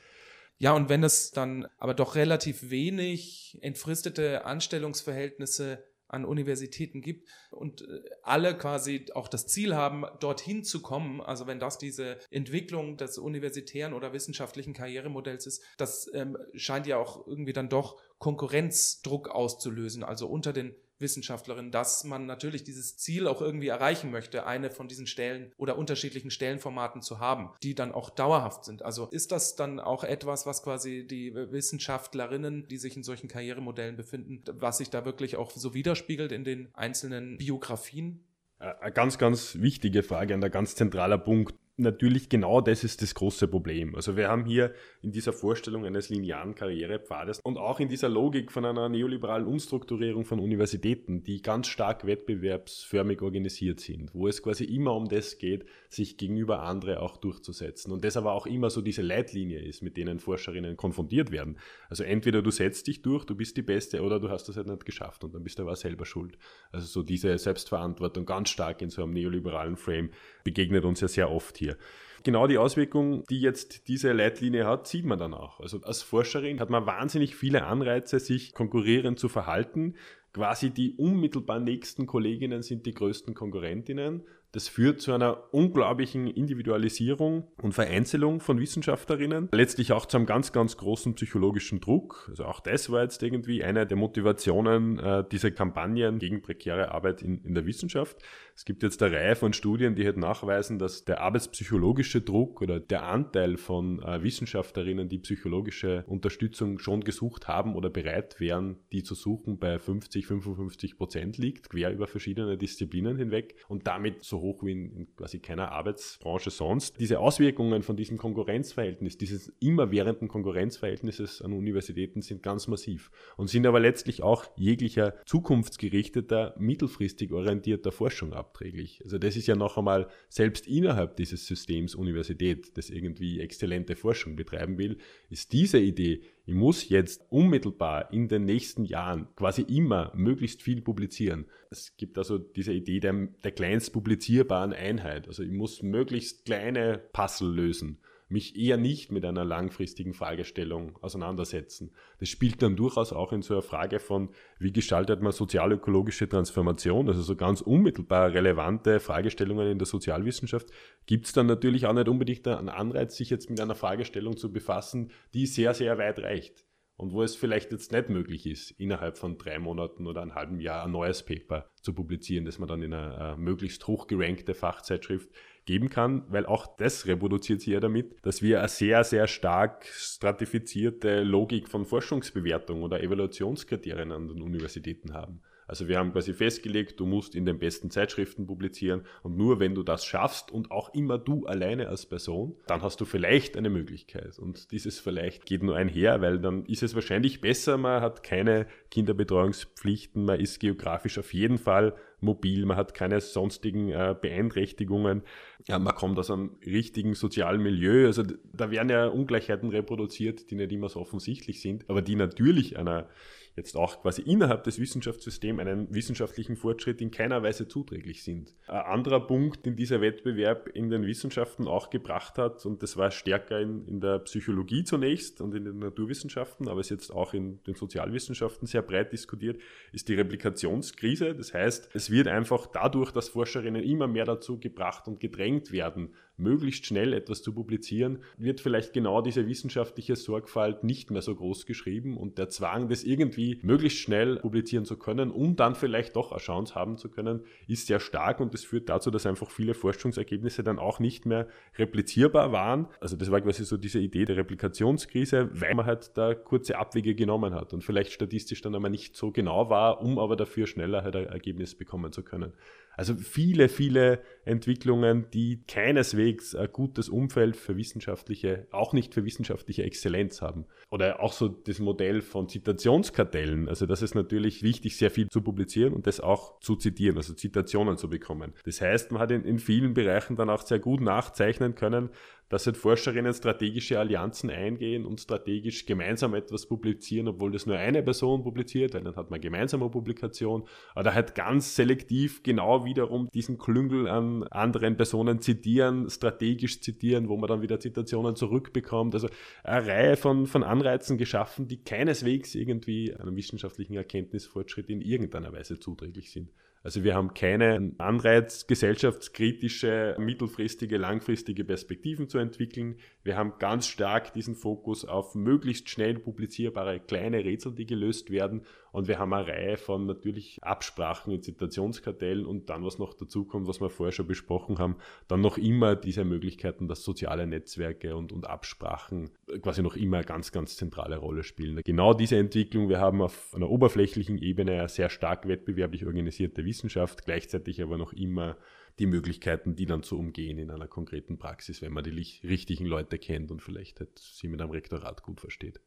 Ja, und wenn es dann aber doch relativ wenig entfristete Anstellungsverhältnisse an Universitäten gibt und äh, alle quasi auch das Ziel haben, dorthin zu kommen. Also wenn das diese Entwicklung des universitären oder wissenschaftlichen Karrieremodells ist, das ähm, scheint ja auch irgendwie dann doch Konkurrenzdruck auszulösen. Also unter den Wissenschaftlerin, dass man natürlich dieses Ziel auch irgendwie erreichen möchte, eine von diesen Stellen oder unterschiedlichen Stellenformaten zu haben, die dann auch dauerhaft sind. Also ist das dann auch etwas, was quasi die Wissenschaftlerinnen, die sich in solchen Karrieremodellen befinden, was sich da wirklich auch so widerspiegelt in den einzelnen Biografien? Eine ganz, ganz wichtige Frage, ein ganz zentraler Punkt natürlich genau das ist das große Problem. Also wir haben hier in dieser Vorstellung eines linearen Karrierepfades und auch in dieser Logik von einer neoliberalen Umstrukturierung von Universitäten, die ganz stark wettbewerbsförmig organisiert sind, wo es quasi immer um das geht, sich gegenüber andere auch durchzusetzen. Und das aber auch immer so diese Leitlinie ist, mit denen Forscherinnen konfrontiert werden. Also entweder du setzt dich durch, du bist die Beste, oder du hast das halt nicht geschafft und dann bist du aber selber schuld. Also so diese Selbstverantwortung ganz stark in so einem neoliberalen Frame begegnet uns ja sehr oft hier. Genau die Auswirkung, die jetzt diese Leitlinie hat, sieht man dann auch. Also als Forscherin hat man wahnsinnig viele Anreize, sich konkurrierend zu verhalten. Quasi die unmittelbar nächsten Kolleginnen sind die größten Konkurrentinnen das führt zu einer unglaublichen Individualisierung und Vereinzelung von Wissenschaftlerinnen. Letztlich auch zu einem ganz, ganz großen psychologischen Druck. Also auch das war jetzt irgendwie eine der Motivationen äh, dieser Kampagnen gegen prekäre Arbeit in, in der Wissenschaft. Es gibt jetzt eine Reihe von Studien, die halt nachweisen, dass der arbeitspsychologische Druck oder der Anteil von äh, Wissenschaftlerinnen, die psychologische Unterstützung schon gesucht haben oder bereit wären, die zu suchen, bei 50, 55 Prozent liegt, quer über verschiedene Disziplinen hinweg und damit so hoch wie in, in quasi keiner Arbeitsbranche sonst. Diese Auswirkungen von diesem Konkurrenzverhältnis, dieses immerwährenden Konkurrenzverhältnisses an Universitäten sind ganz massiv und sind aber letztlich auch jeglicher zukunftsgerichteter, mittelfristig orientierter Forschung abträglich. Also das ist ja noch einmal selbst innerhalb dieses Systems Universität, das irgendwie exzellente Forschung betreiben will, ist diese Idee, ich muss jetzt unmittelbar in den nächsten Jahren quasi immer möglichst viel publizieren. Es gibt also diese Idee der, der kleinst publizierbaren Einheit. Also ich muss möglichst kleine Puzzle lösen mich eher nicht mit einer langfristigen Fragestellung auseinandersetzen. Das spielt dann durchaus auch in so einer Frage von, wie gestaltet man sozialökologische Transformation, also so ganz unmittelbar relevante Fragestellungen in der Sozialwissenschaft, gibt es dann natürlich auch nicht unbedingt einen Anreiz, sich jetzt mit einer Fragestellung zu befassen, die sehr, sehr weit reicht und wo es vielleicht jetzt nicht möglich ist, innerhalb von drei Monaten oder einem halben Jahr ein neues Paper zu publizieren, das man dann in einer möglichst hochgerankte Fachzeitschrift geben kann, weil auch das reproduziert sich ja damit, dass wir eine sehr, sehr stark stratifizierte Logik von Forschungsbewertung oder Evaluationskriterien an den Universitäten haben. Also wir haben quasi festgelegt, du musst in den besten Zeitschriften publizieren und nur wenn du das schaffst und auch immer du alleine als Person, dann hast du vielleicht eine Möglichkeit. Und dieses vielleicht geht nur einher, weil dann ist es wahrscheinlich besser, man hat keine Kinderbetreuungspflichten, man ist geografisch auf jeden Fall mobil, man hat keine sonstigen äh, Beeinträchtigungen, ja, man kommt aus einem richtigen sozialen Milieu. Also da werden ja Ungleichheiten reproduziert, die nicht immer so offensichtlich sind, aber die natürlich einer jetzt auch quasi innerhalb des Wissenschaftssystems einen wissenschaftlichen Fortschritt in keiner Weise zuträglich sind. Ein anderer Punkt, den dieser Wettbewerb in den Wissenschaften auch gebracht hat, und das war stärker in, in der Psychologie zunächst und in den Naturwissenschaften, aber ist jetzt auch in den Sozialwissenschaften sehr breit diskutiert, ist die Replikationskrise. Das heißt, es wird einfach dadurch, dass Forscherinnen immer mehr dazu gebracht und gedrängt werden, möglichst schnell etwas zu publizieren, wird vielleicht genau diese wissenschaftliche Sorgfalt nicht mehr so groß geschrieben und der Zwang, das irgendwie möglichst schnell publizieren zu können, um dann vielleicht doch eine Chance haben zu können, ist sehr stark und das führt dazu, dass einfach viele Forschungsergebnisse dann auch nicht mehr replizierbar waren. Also das war quasi so diese Idee der Replikationskrise, weil man halt da kurze Abwege genommen hat und vielleicht statistisch dann einmal nicht so genau war, um aber dafür schneller halt ein Ergebnis bekommen zu können. Also viele, viele Entwicklungen, die keineswegs ein gutes Umfeld für wissenschaftliche, auch nicht für wissenschaftliche Exzellenz haben. Oder auch so das Modell von Zitationskartellen. Also das ist natürlich wichtig, sehr viel zu publizieren und das auch zu zitieren, also Zitationen zu bekommen. Das heißt, man hat in, in vielen Bereichen dann auch sehr gut nachzeichnen können, dass halt Forscherinnen strategische Allianzen eingehen und strategisch gemeinsam etwas publizieren, obwohl das nur eine Person publiziert, weil dann hat man gemeinsame Publikation, oder halt ganz selektiv genau wiederum diesen Klüngel an anderen Personen zitieren, strategisch zitieren, wo man dann wieder Zitationen zurückbekommt. Also eine Reihe von, von Anreizen geschaffen, die keineswegs irgendwie einem wissenschaftlichen Erkenntnisfortschritt in irgendeiner Weise zuträglich sind. Also wir haben keine Anreiz, gesellschaftskritische, mittelfristige, langfristige Perspektiven zu entwickeln. Wir haben ganz stark diesen Fokus auf möglichst schnell publizierbare kleine Rätsel, die gelöst werden. Und wir haben eine Reihe von natürlich Absprachen in Zitationskartellen und dann, was noch dazu kommt, was wir vorher schon besprochen haben, dann noch immer diese Möglichkeiten, dass soziale Netzwerke und, und Absprachen quasi noch immer eine ganz, ganz zentrale Rolle spielen. Genau diese Entwicklung, wir haben auf einer oberflächlichen Ebene eine sehr stark wettbewerblich organisierte Wissenschaft, gleichzeitig aber noch immer die Möglichkeiten, die dann zu umgehen in einer konkreten Praxis, wenn man die richtigen Leute kennt und vielleicht halt sie mit einem Rektorat gut versteht.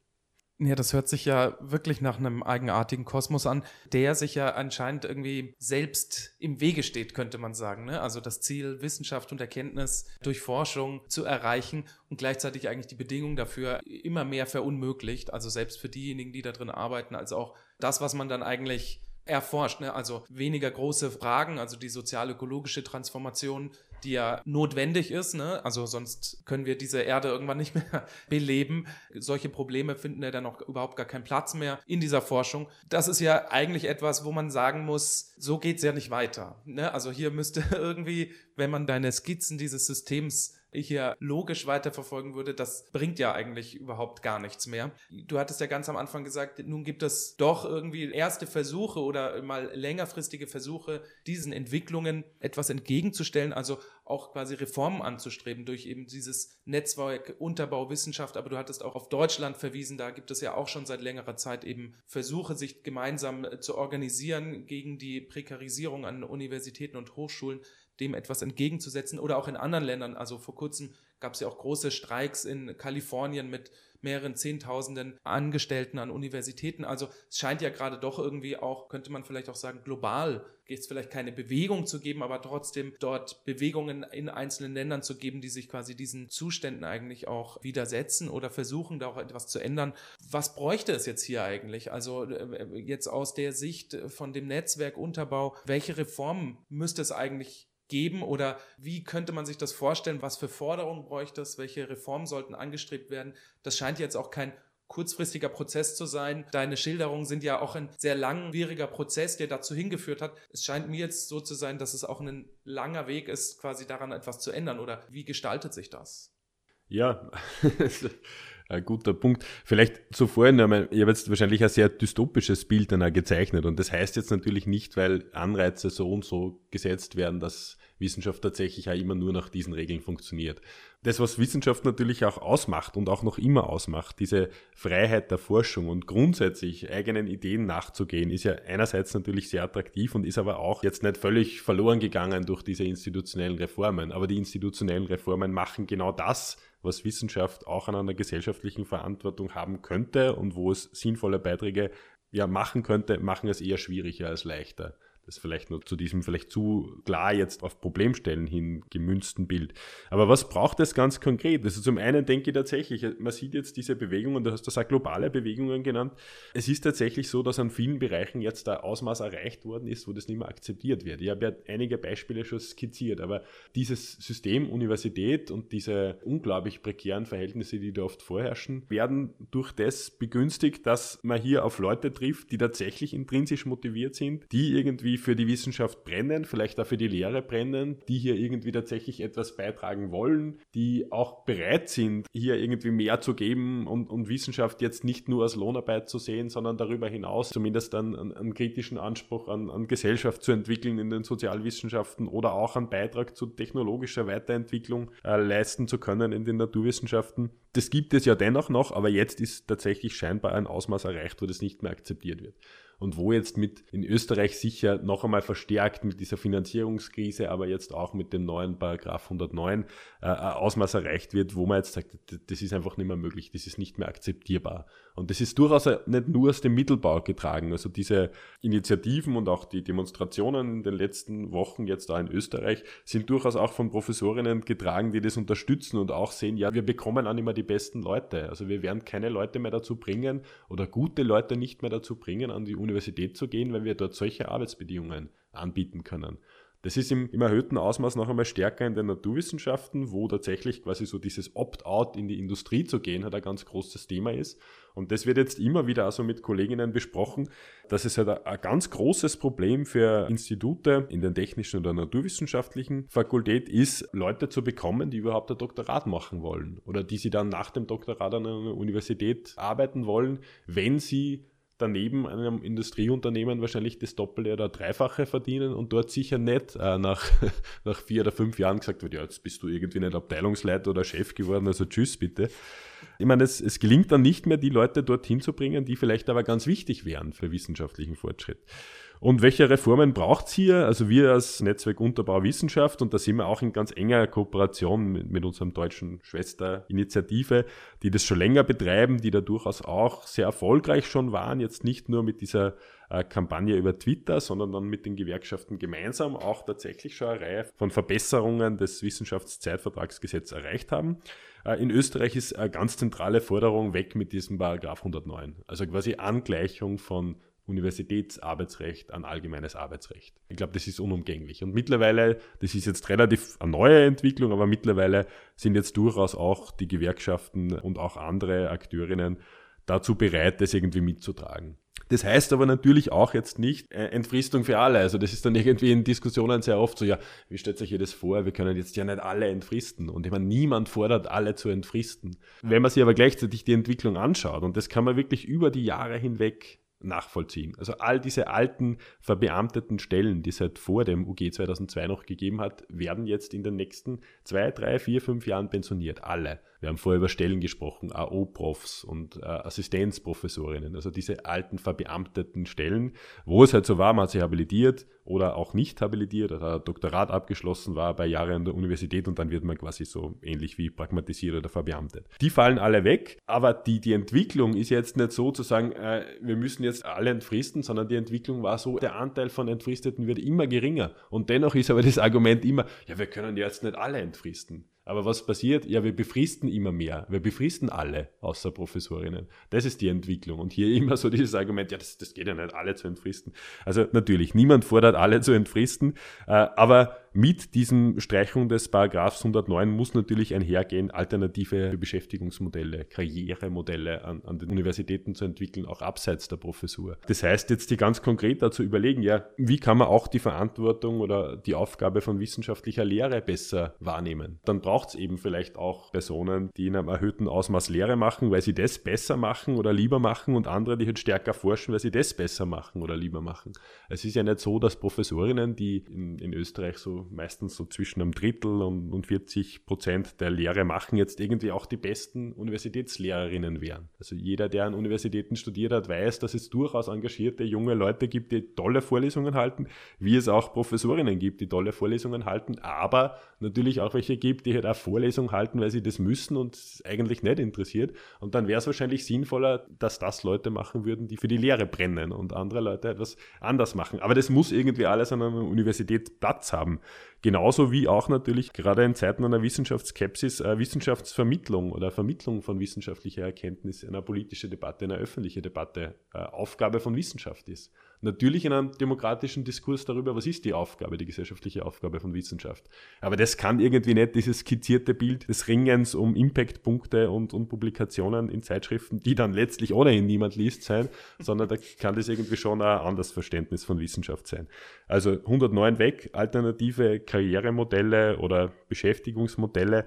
Ja, das hört sich ja wirklich nach einem eigenartigen Kosmos an, der sich ja anscheinend irgendwie selbst im Wege steht, könnte man sagen. Ne? Also das Ziel, Wissenschaft und Erkenntnis durch Forschung zu erreichen und gleichzeitig eigentlich die Bedingungen dafür immer mehr verunmöglicht. Also selbst für diejenigen, die da drin arbeiten, als auch das, was man dann eigentlich erforscht. Ne? Also weniger große Fragen, also die sozial-ökologische Transformation, die ja notwendig ist. Ne? Also sonst können wir diese Erde irgendwann nicht [laughs] mehr beleben. Solche Probleme finden ja dann auch überhaupt gar keinen Platz mehr in dieser Forschung. Das ist ja eigentlich etwas, wo man sagen muss, so geht's ja nicht weiter. Ne? Also hier müsste [laughs] irgendwie, wenn man deine Skizzen dieses Systems hier logisch weiterverfolgen würde, das bringt ja eigentlich überhaupt gar nichts mehr. Du hattest ja ganz am Anfang gesagt, nun gibt es doch irgendwie erste Versuche oder mal längerfristige Versuche, diesen Entwicklungen etwas entgegenzustellen, also auch quasi Reformen anzustreben durch eben dieses Netzwerk Unterbau Wissenschaft. Aber du hattest auch auf Deutschland verwiesen, da gibt es ja auch schon seit längerer Zeit eben Versuche, sich gemeinsam zu organisieren gegen die Prekarisierung an Universitäten und Hochschulen dem etwas entgegenzusetzen oder auch in anderen Ländern. Also vor kurzem gab es ja auch große Streiks in Kalifornien mit mehreren Zehntausenden Angestellten an Universitäten. Also es scheint ja gerade doch irgendwie auch, könnte man vielleicht auch sagen, global geht es vielleicht keine Bewegung zu geben, aber trotzdem dort Bewegungen in einzelnen Ländern zu geben, die sich quasi diesen Zuständen eigentlich auch widersetzen oder versuchen, da auch etwas zu ändern. Was bräuchte es jetzt hier eigentlich? Also äh, jetzt aus der Sicht von dem Netzwerkunterbau, welche Reformen müsste es eigentlich geben oder wie könnte man sich das vorstellen? Was für Forderungen bräuchte es? Welche Reformen sollten angestrebt werden? Das scheint jetzt auch kein kurzfristiger Prozess zu sein. Deine Schilderungen sind ja auch ein sehr langwieriger Prozess, der dazu hingeführt hat. Es scheint mir jetzt so zu sein, dass es auch ein langer Weg ist, quasi daran etwas zu ändern. Oder wie gestaltet sich das? Ja, [laughs] ein guter Punkt. Vielleicht zuvor, ich habe jetzt wahrscheinlich ein sehr dystopisches Bild dann gezeichnet und das heißt jetzt natürlich nicht, weil Anreize so und so gesetzt werden, dass Wissenschaft tatsächlich auch immer nur nach diesen Regeln funktioniert. Das, was Wissenschaft natürlich auch ausmacht und auch noch immer ausmacht, diese Freiheit der Forschung und grundsätzlich eigenen Ideen nachzugehen, ist ja einerseits natürlich sehr attraktiv und ist aber auch jetzt nicht völlig verloren gegangen durch diese institutionellen Reformen. Aber die institutionellen Reformen machen genau das, was Wissenschaft auch an einer gesellschaftlichen Verantwortung haben könnte und wo es sinnvolle Beiträge ja machen könnte, machen es eher schwieriger als leichter. Das vielleicht nur zu diesem vielleicht zu klar jetzt auf Problemstellen hin gemünzten Bild. Aber was braucht es ganz konkret? Also zum einen denke ich tatsächlich, man sieht jetzt diese Bewegungen, du hast das auch globale Bewegungen genannt. Es ist tatsächlich so, dass an vielen Bereichen jetzt da Ausmaß erreicht worden ist, wo das nicht mehr akzeptiert wird. Ich habe ja einige Beispiele schon skizziert, aber dieses System Universität und diese unglaublich prekären Verhältnisse, die da oft vorherrschen, werden durch das begünstigt, dass man hier auf Leute trifft, die tatsächlich intrinsisch motiviert sind, die irgendwie für die Wissenschaft brennen, vielleicht auch für die Lehre brennen, die hier irgendwie tatsächlich etwas beitragen wollen, die auch bereit sind, hier irgendwie mehr zu geben und, und Wissenschaft jetzt nicht nur als Lohnarbeit zu sehen, sondern darüber hinaus zumindest dann einen, einen kritischen Anspruch an, an Gesellschaft zu entwickeln in den Sozialwissenschaften oder auch einen Beitrag zu technologischer Weiterentwicklung äh, leisten zu können in den Naturwissenschaften. Das gibt es ja dennoch noch, aber jetzt ist tatsächlich scheinbar ein Ausmaß erreicht, wo das nicht mehr akzeptiert wird und wo jetzt mit in Österreich sicher noch einmal verstärkt mit dieser Finanzierungskrise, aber jetzt auch mit dem neuen Paragraph 109 äh, Ausmaß erreicht wird, wo man jetzt sagt, das ist einfach nicht mehr möglich, das ist nicht mehr akzeptierbar. Und das ist durchaus nicht nur aus dem Mittelbau getragen. Also diese Initiativen und auch die Demonstrationen in den letzten Wochen jetzt da in Österreich sind durchaus auch von Professorinnen getragen, die das unterstützen und auch sehen, ja, wir bekommen auch nicht mehr die besten Leute. Also wir werden keine Leute mehr dazu bringen oder gute Leute nicht mehr dazu bringen, an die Universität zu gehen, wenn wir dort solche Arbeitsbedingungen anbieten können. Das ist im, im, erhöhten Ausmaß noch einmal stärker in den Naturwissenschaften, wo tatsächlich quasi so dieses Opt-out in die Industrie zu gehen halt ein ganz großes Thema ist. Und das wird jetzt immer wieder also mit Kolleginnen besprochen, dass es halt ein ganz großes Problem für Institute in den technischen oder naturwissenschaftlichen Fakultät ist, Leute zu bekommen, die überhaupt ein Doktorat machen wollen oder die sie dann nach dem Doktorat an einer Universität arbeiten wollen, wenn sie daneben einem Industrieunternehmen wahrscheinlich das Doppelte oder Dreifache verdienen und dort sicher nicht äh, nach, [laughs] nach vier oder fünf Jahren gesagt wird, ja, jetzt bist du irgendwie nicht Abteilungsleiter oder Chef geworden, also tschüss bitte. Ich meine, es, es gelingt dann nicht mehr, die Leute dorthin zu bringen, die vielleicht aber ganz wichtig wären für wissenschaftlichen Fortschritt. Und welche Reformen braucht es hier? Also wir als Netzwerk Unterbau Wissenschaft, und da sind wir auch in ganz enger Kooperation mit, mit unserem deutschen Schwesterinitiative, die das schon länger betreiben, die da durchaus auch sehr erfolgreich schon waren, jetzt nicht nur mit dieser äh, Kampagne über Twitter, sondern dann mit den Gewerkschaften gemeinsam auch tatsächlich schon eine Reihe von Verbesserungen des Wissenschaftszeitvertragsgesetzes erreicht haben. Äh, in Österreich ist eine ganz zentrale Forderung weg mit diesem Paragraph 109. Also quasi Angleichung von Universitätsarbeitsrecht an allgemeines Arbeitsrecht. Ich glaube, das ist unumgänglich. Und mittlerweile, das ist jetzt relativ eine neue Entwicklung, aber mittlerweile sind jetzt durchaus auch die Gewerkschaften und auch andere Akteurinnen dazu bereit, das irgendwie mitzutragen. Das heißt aber natürlich auch jetzt nicht äh, Entfristung für alle. Also das ist dann irgendwie in Diskussionen sehr oft so, ja, wie stellt sich hier das vor? Wir können jetzt ja nicht alle entfristen. Und ich meine, niemand fordert alle zu entfristen. Wenn man sich aber gleichzeitig die Entwicklung anschaut, und das kann man wirklich über die Jahre hinweg nachvollziehen. Also all diese alten verbeamteten Stellen, die es halt vor dem UG 2002 noch gegeben hat, werden jetzt in den nächsten zwei, drei, vier, fünf Jahren pensioniert. Alle. Wir haben vorher über Stellen gesprochen, AO-Profs und äh, Assistenzprofessorinnen, also diese alten verbeamteten Stellen, wo es halt so war, man hat sich habilitiert oder auch nicht habilitiert oder Doktorat abgeschlossen war bei Jahren an der Universität und dann wird man quasi so ähnlich wie pragmatisiert oder verbeamtet. Die fallen alle weg, aber die, die Entwicklung ist jetzt nicht so zu sagen, äh, wir müssen jetzt alle entfristen, sondern die Entwicklung war so, der Anteil von Entfristeten wird immer geringer und dennoch ist aber das Argument immer, ja, wir können jetzt nicht alle entfristen. Aber was passiert? Ja, wir befristen immer mehr. Wir befristen alle, außer Professorinnen. Das ist die Entwicklung. Und hier [laughs] immer so dieses Argument, ja, das, das geht ja nicht, alle zu entfristen. Also natürlich, niemand fordert alle zu entfristen, äh, aber mit diesem Streichung des Paragraphs 109 muss natürlich einhergehen, alternative Beschäftigungsmodelle, Karrieremodelle an, an, den Universitäten zu entwickeln, auch abseits der Professur. Das heißt jetzt die ganz konkret dazu überlegen, ja, wie kann man auch die Verantwortung oder die Aufgabe von wissenschaftlicher Lehre besser wahrnehmen? Dann braucht es eben vielleicht auch Personen, die in einem erhöhten Ausmaß Lehre machen, weil sie das besser machen oder lieber machen und andere, die halt stärker forschen, weil sie das besser machen oder lieber machen. Es ist ja nicht so, dass Professorinnen, die in, in Österreich so meistens so zwischen einem Drittel und, und 40 Prozent der Lehre machen, jetzt irgendwie auch die besten Universitätslehrerinnen wären. Also jeder, der an Universitäten studiert hat, weiß, dass es durchaus engagierte junge Leute gibt, die tolle Vorlesungen halten, wie es auch Professorinnen gibt, die tolle Vorlesungen halten, aber natürlich auch welche gibt, die halt auch Vorlesungen halten, weil sie das müssen und es eigentlich nicht interessiert. Und dann wäre es wahrscheinlich sinnvoller, dass das Leute machen würden, die für die Lehre brennen und andere Leute etwas anders machen. Aber das muss irgendwie alles an einer Universität Platz haben. Genauso wie auch natürlich gerade in Zeiten einer Wissenschaftsskepsis äh, Wissenschaftsvermittlung oder Vermittlung von wissenschaftlicher Erkenntnis einer politischen Debatte, einer öffentlichen Debatte äh, Aufgabe von Wissenschaft ist. Natürlich in einem demokratischen Diskurs darüber, was ist die Aufgabe, die gesellschaftliche Aufgabe von Wissenschaft. Aber das kann irgendwie nicht dieses skizzierte Bild des Ringens um Impactpunkte und, und Publikationen in Zeitschriften, die dann letztlich ohnehin niemand liest, sein, [laughs] sondern da kann das irgendwie schon ein anderes Verständnis von Wissenschaft sein. Also 109 weg, alternative Karrieremodelle oder Beschäftigungsmodelle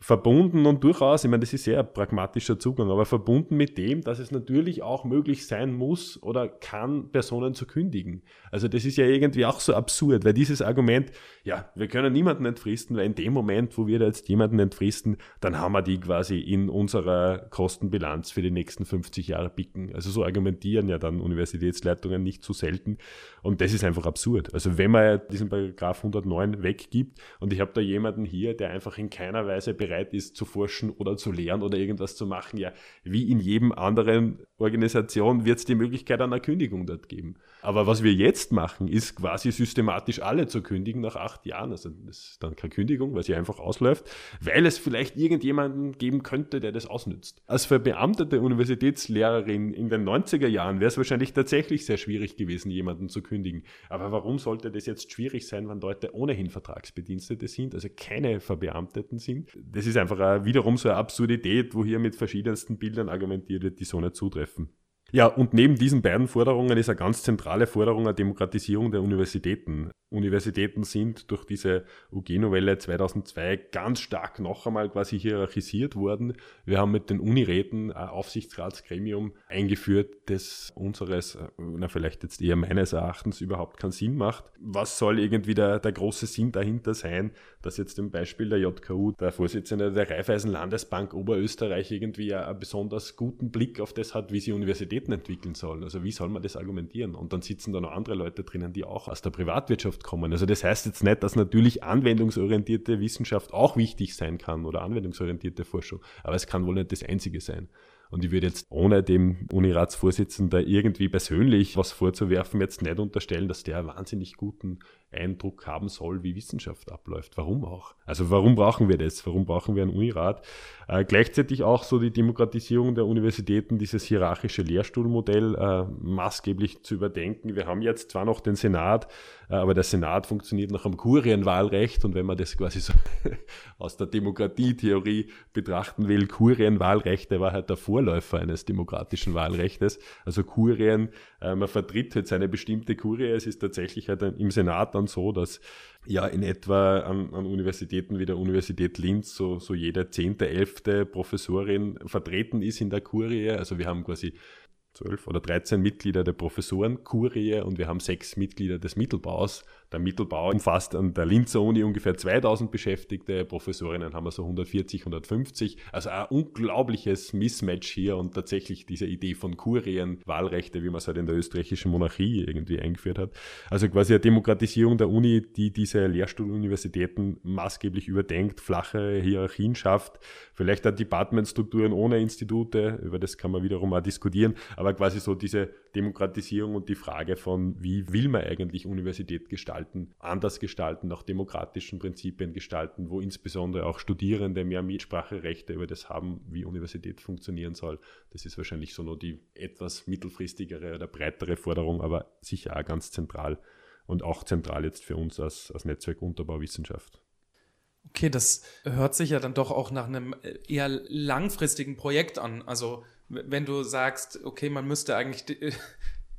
verbunden und durchaus, ich meine, das ist sehr pragmatischer Zugang, aber verbunden mit dem, dass es natürlich auch möglich sein muss oder kann, Personen zu kündigen. Also das ist ja irgendwie auch so absurd, weil dieses Argument, ja, wir können niemanden entfristen, weil in dem Moment, wo wir da jetzt jemanden entfristen, dann haben wir die quasi in unserer Kostenbilanz für die nächsten 50 Jahre picken. Also so argumentieren ja dann Universitätsleitungen nicht zu selten und das ist einfach absurd. Also wenn man diesen Paragraph 109 weggibt und ich habe da jemanden hier, der einfach in keiner Weise bereit ist zu forschen oder zu lehren oder irgendwas zu machen, ja, wie in jedem anderen Organisation wird es die Möglichkeit einer Kündigung dort geben. Aber was wir jetzt machen, ist quasi systematisch alle zu kündigen nach acht Jahren. Also das ist dann keine Kündigung, weil sie einfach ausläuft, weil es vielleicht irgendjemanden geben könnte, der das ausnützt. Als verbeamtete Universitätslehrerin in den 90er Jahren wäre es wahrscheinlich tatsächlich sehr schwierig gewesen, jemanden zu kündigen. Aber warum sollte das jetzt schwierig sein, wenn Leute ohnehin Vertragsbedienstete sind, also keine Verbeamteten sind? Das ist einfach wiederum so eine Absurdität, wo hier mit verschiedensten Bildern argumentiert wird, die so nicht zutreffen. Ja, und neben diesen beiden Forderungen ist eine ganz zentrale Forderung eine Demokratisierung der Universitäten. Universitäten sind durch diese UG-Novelle 2002 ganz stark noch einmal quasi hierarchisiert worden. Wir haben mit den Uniräten ein Aufsichtsratsgremium eingeführt, das unseres, na vielleicht jetzt eher meines Erachtens überhaupt keinen Sinn macht. Was soll irgendwie der, der große Sinn dahinter sein, dass jetzt im Beispiel der JKU der Vorsitzende der Raiffeisen Landesbank Oberösterreich irgendwie einen besonders guten Blick auf das hat, wie sie Universitäten entwickeln sollen. Also wie soll man das argumentieren? Und dann sitzen da noch andere Leute drinnen, die auch aus der Privatwirtschaft kommen. Also das heißt jetzt nicht, dass natürlich anwendungsorientierte Wissenschaft auch wichtig sein kann oder anwendungsorientierte Forschung, aber es kann wohl nicht das Einzige sein. Und ich würde jetzt ohne dem Uniratsvorsitzenden irgendwie persönlich was vorzuwerfen, jetzt nicht unterstellen, dass der wahnsinnig guten Eindruck haben soll, wie Wissenschaft abläuft. Warum auch? Also warum brauchen wir das? Warum brauchen wir einen Unirat? Äh, gleichzeitig auch so die Demokratisierung der Universitäten, dieses hierarchische Lehrstuhlmodell äh, maßgeblich zu überdenken. Wir haben jetzt zwar noch den Senat, äh, aber der Senat funktioniert nach einem Kurienwahlrecht und wenn man das quasi so [laughs] aus der Demokratietheorie betrachten will, Kurienwahlrechte war halt der Vorläufer eines demokratischen Wahlrechtes. Also Kurien, äh, man vertritt halt seine bestimmte Kurie. Es ist tatsächlich halt im Senat dann so, dass ja in etwa an, an Universitäten wie der Universität Linz so, so jede zehnte, elfte Professorin vertreten ist in der Kurie. Also wir haben quasi zwölf oder dreizehn Mitglieder der Professorenkurie und wir haben sechs Mitglieder des Mittelbaus. Der Mittelbau umfasst an der Linzer Uni ungefähr 2000 Beschäftigte, Professorinnen haben wir so 140, 150. Also ein unglaubliches Mismatch hier und tatsächlich diese Idee von Kurien, Wahlrechte, wie man es halt in der österreichischen Monarchie irgendwie eingeführt hat. Also quasi eine Demokratisierung der Uni, die diese Lehrstuhluniversitäten maßgeblich überdenkt, flache Hierarchien schafft, vielleicht auch Departmentstrukturen ohne Institute, über das kann man wiederum auch diskutieren, aber quasi so diese Demokratisierung und die Frage von, wie will man eigentlich Universität gestalten, anders gestalten, nach demokratischen Prinzipien gestalten, wo insbesondere auch Studierende mehr Mitspracherechte über das haben, wie Universität funktionieren soll. Das ist wahrscheinlich so nur die etwas mittelfristigere oder breitere Forderung, aber sicher auch ganz zentral und auch zentral jetzt für uns als, als Netzwerk Unterbauwissenschaft. Okay, das hört sich ja dann doch auch nach einem eher langfristigen Projekt an. Also wenn du sagst, okay, man müsste eigentlich [laughs]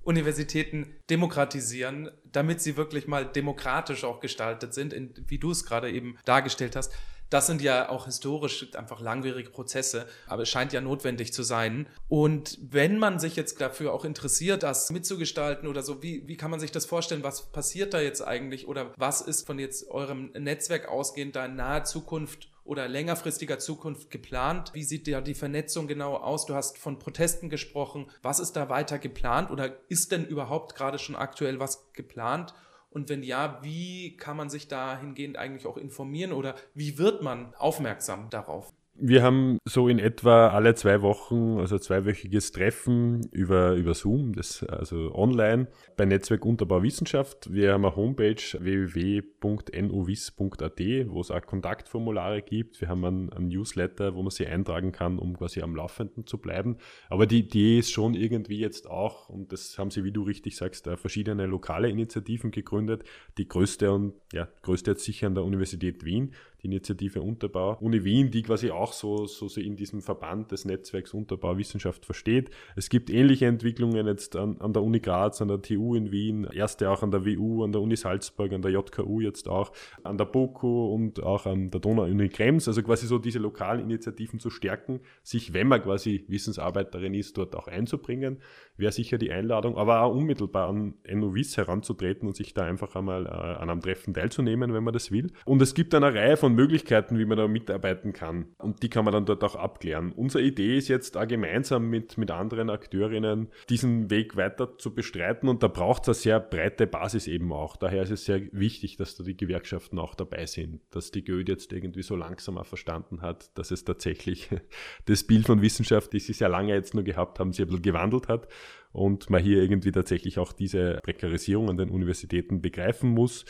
Universitäten demokratisieren, damit sie wirklich mal demokratisch auch gestaltet sind, in, wie du es gerade eben dargestellt hast, Das sind ja auch historisch einfach langwierige Prozesse, aber es scheint ja notwendig zu sein. Und wenn man sich jetzt dafür auch interessiert, das mitzugestalten oder so, wie, wie kann man sich das vorstellen? Was passiert da jetzt eigentlich oder was ist von jetzt eurem Netzwerk ausgehend da in naher Zukunft oder längerfristiger Zukunft geplant? Wie sieht da die Vernetzung genau aus? Du hast von Protesten gesprochen. Was ist da weiter geplant oder ist denn überhaupt gerade schon aktuell was geplant? Und wenn ja, wie kann man sich dahingehend eigentlich auch informieren oder wie wird man aufmerksam darauf? Wir haben so in etwa alle zwei Wochen, also zweiwöchiges Treffen über, über Zoom, das, also online, bei Netzwerk Unterbau Wissenschaft. Wir haben eine Homepage www.nuwiss.at, wo es auch Kontaktformulare gibt. Wir haben einen, einen, Newsletter, wo man sich eintragen kann, um quasi am Laufenden zu bleiben. Aber die Idee ist schon irgendwie jetzt auch, und das haben sie, wie du richtig sagst, verschiedene lokale Initiativen gegründet. Die größte und ja, größte jetzt sicher an der Universität Wien, die Initiative Unterbau. Uni Wien, die quasi auch so, so in diesem Verband des Netzwerks Unterbau Wissenschaft versteht. Es gibt ähnliche Entwicklungen jetzt an, an der Uni Graz, an der TU in Wien, erste auch an der WU, an der Uni Salzburg, an der JKU jetzt auch, an der BOKU und auch an der Donau-Uni Krems. Also quasi so diese lokalen Initiativen zu stärken, sich, wenn man quasi Wissensarbeiterin ist, dort auch einzubringen, wäre sicher die Einladung, aber auch unmittelbar an NUWIS heranzutreten und sich da einfach einmal äh, an einem Treffen teilzunehmen, wenn man das will. Und es gibt eine Reihe von Möglichkeiten, wie man da mitarbeiten kann. Und die kann man dann dort auch abklären. Unsere Idee ist jetzt auch gemeinsam mit, mit anderen Akteurinnen diesen Weg weiter zu bestreiten. Und da braucht es eine sehr breite Basis eben auch. Daher ist es sehr wichtig, dass da die Gewerkschaften auch dabei sind. Dass die Goethe jetzt irgendwie so langsam auch verstanden hat, dass es tatsächlich [laughs] das Bild von Wissenschaft, die sie sehr lange jetzt nur gehabt haben, sich ein bisschen gewandelt hat und man hier irgendwie tatsächlich auch diese Prekarisierung an den Universitäten begreifen muss.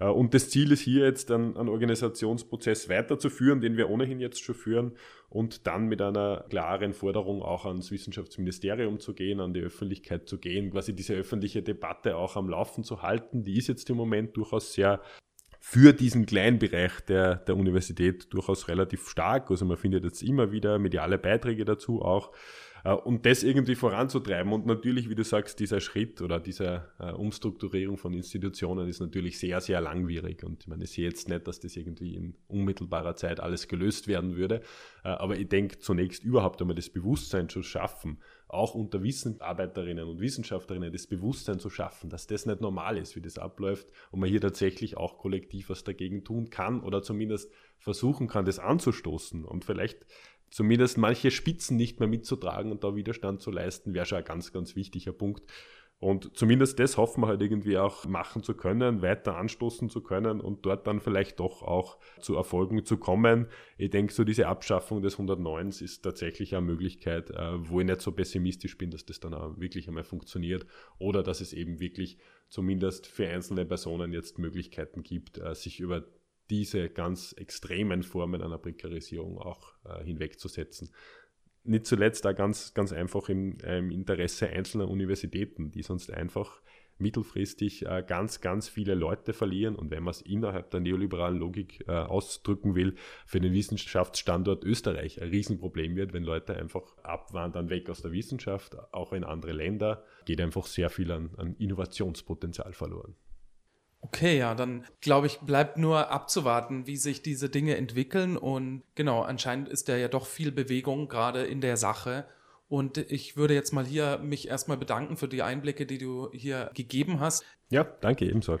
Äh, und das Ziel ist hier jetzt einen, einen Organisationsprozess weiterzuführen, den wir ohnehin jetzt schon führen und dann mit einer klaren Forderung auch ans Wissenschaftsministerium zu gehen, an die Öffentlichkeit zu gehen, quasi diese öffentliche Debatte auch am Laufen zu halten. Die ist jetzt im Moment durchaus sehr für diesen kleinen Bereich der, der Universität durchaus relativ stark. Also man findet jetzt immer wieder mediale Beiträge dazu auch. Äh, und das irgendwie voranzutreiben. Und natürlich, wie du sagst, dieser Schritt oder diese äh, Umstrukturierung von Institutionen ist natürlich sehr, sehr langwierig. Und ich meine, ich sehe jetzt nicht, dass das irgendwie in unmittelbarer Zeit alles gelöst werden würde. Äh, aber ich denke zunächst überhaupt einmal das Bewusstsein zu schaffen, auch unter Wissensarbeiterinnen und Wissenschaftlerinnen das Bewusstsein zu schaffen, dass das nicht normal ist, wie das abläuft und man hier tatsächlich auch kollektiv was dagegen tun kann oder zumindest versuchen kann, das anzustoßen und vielleicht zumindest manche Spitzen nicht mehr mitzutragen und da Widerstand zu leisten, wäre schon ein ganz, ganz wichtiger Punkt. Und zumindest das hoffen wir halt irgendwie auch machen zu können, weiter anstoßen zu können und dort dann vielleicht doch auch zu Erfolgen zu kommen. Ich denke, so diese Abschaffung des 109 ist tatsächlich eine Möglichkeit, äh, wo ich nicht so pessimistisch bin, dass das dann auch wirklich einmal funktioniert oder dass es eben wirklich zumindest für einzelne Personen jetzt Möglichkeiten gibt, äh, sich über diese ganz extremen Formen einer Prekarisierung auch äh, hinwegzusetzen. Nicht zuletzt da ganz, ganz einfach im, äh, im, Interesse einzelner Universitäten, die sonst einfach mittelfristig äh, ganz, ganz viele Leute verlieren. Und wenn man es innerhalb der neoliberalen Logik äh, ausdrücken will, für den Wissenschaftsstandort Österreich ein Riesenproblem wird, wenn Leute einfach abwandern weg aus der Wissenschaft, auch in andere Länder, geht einfach sehr viel an, an Innovationspotenzial verloren. Okay, ja, dann glaube ich, bleibt nur abzuwarten, wie sich diese Dinge entwickeln. Und genau, anscheinend ist da ja doch viel Bewegung gerade in der Sache. Und ich würde jetzt mal hier mich erstmal bedanken für die Einblicke, die du hier gegeben hast. Ja, danke ebenso.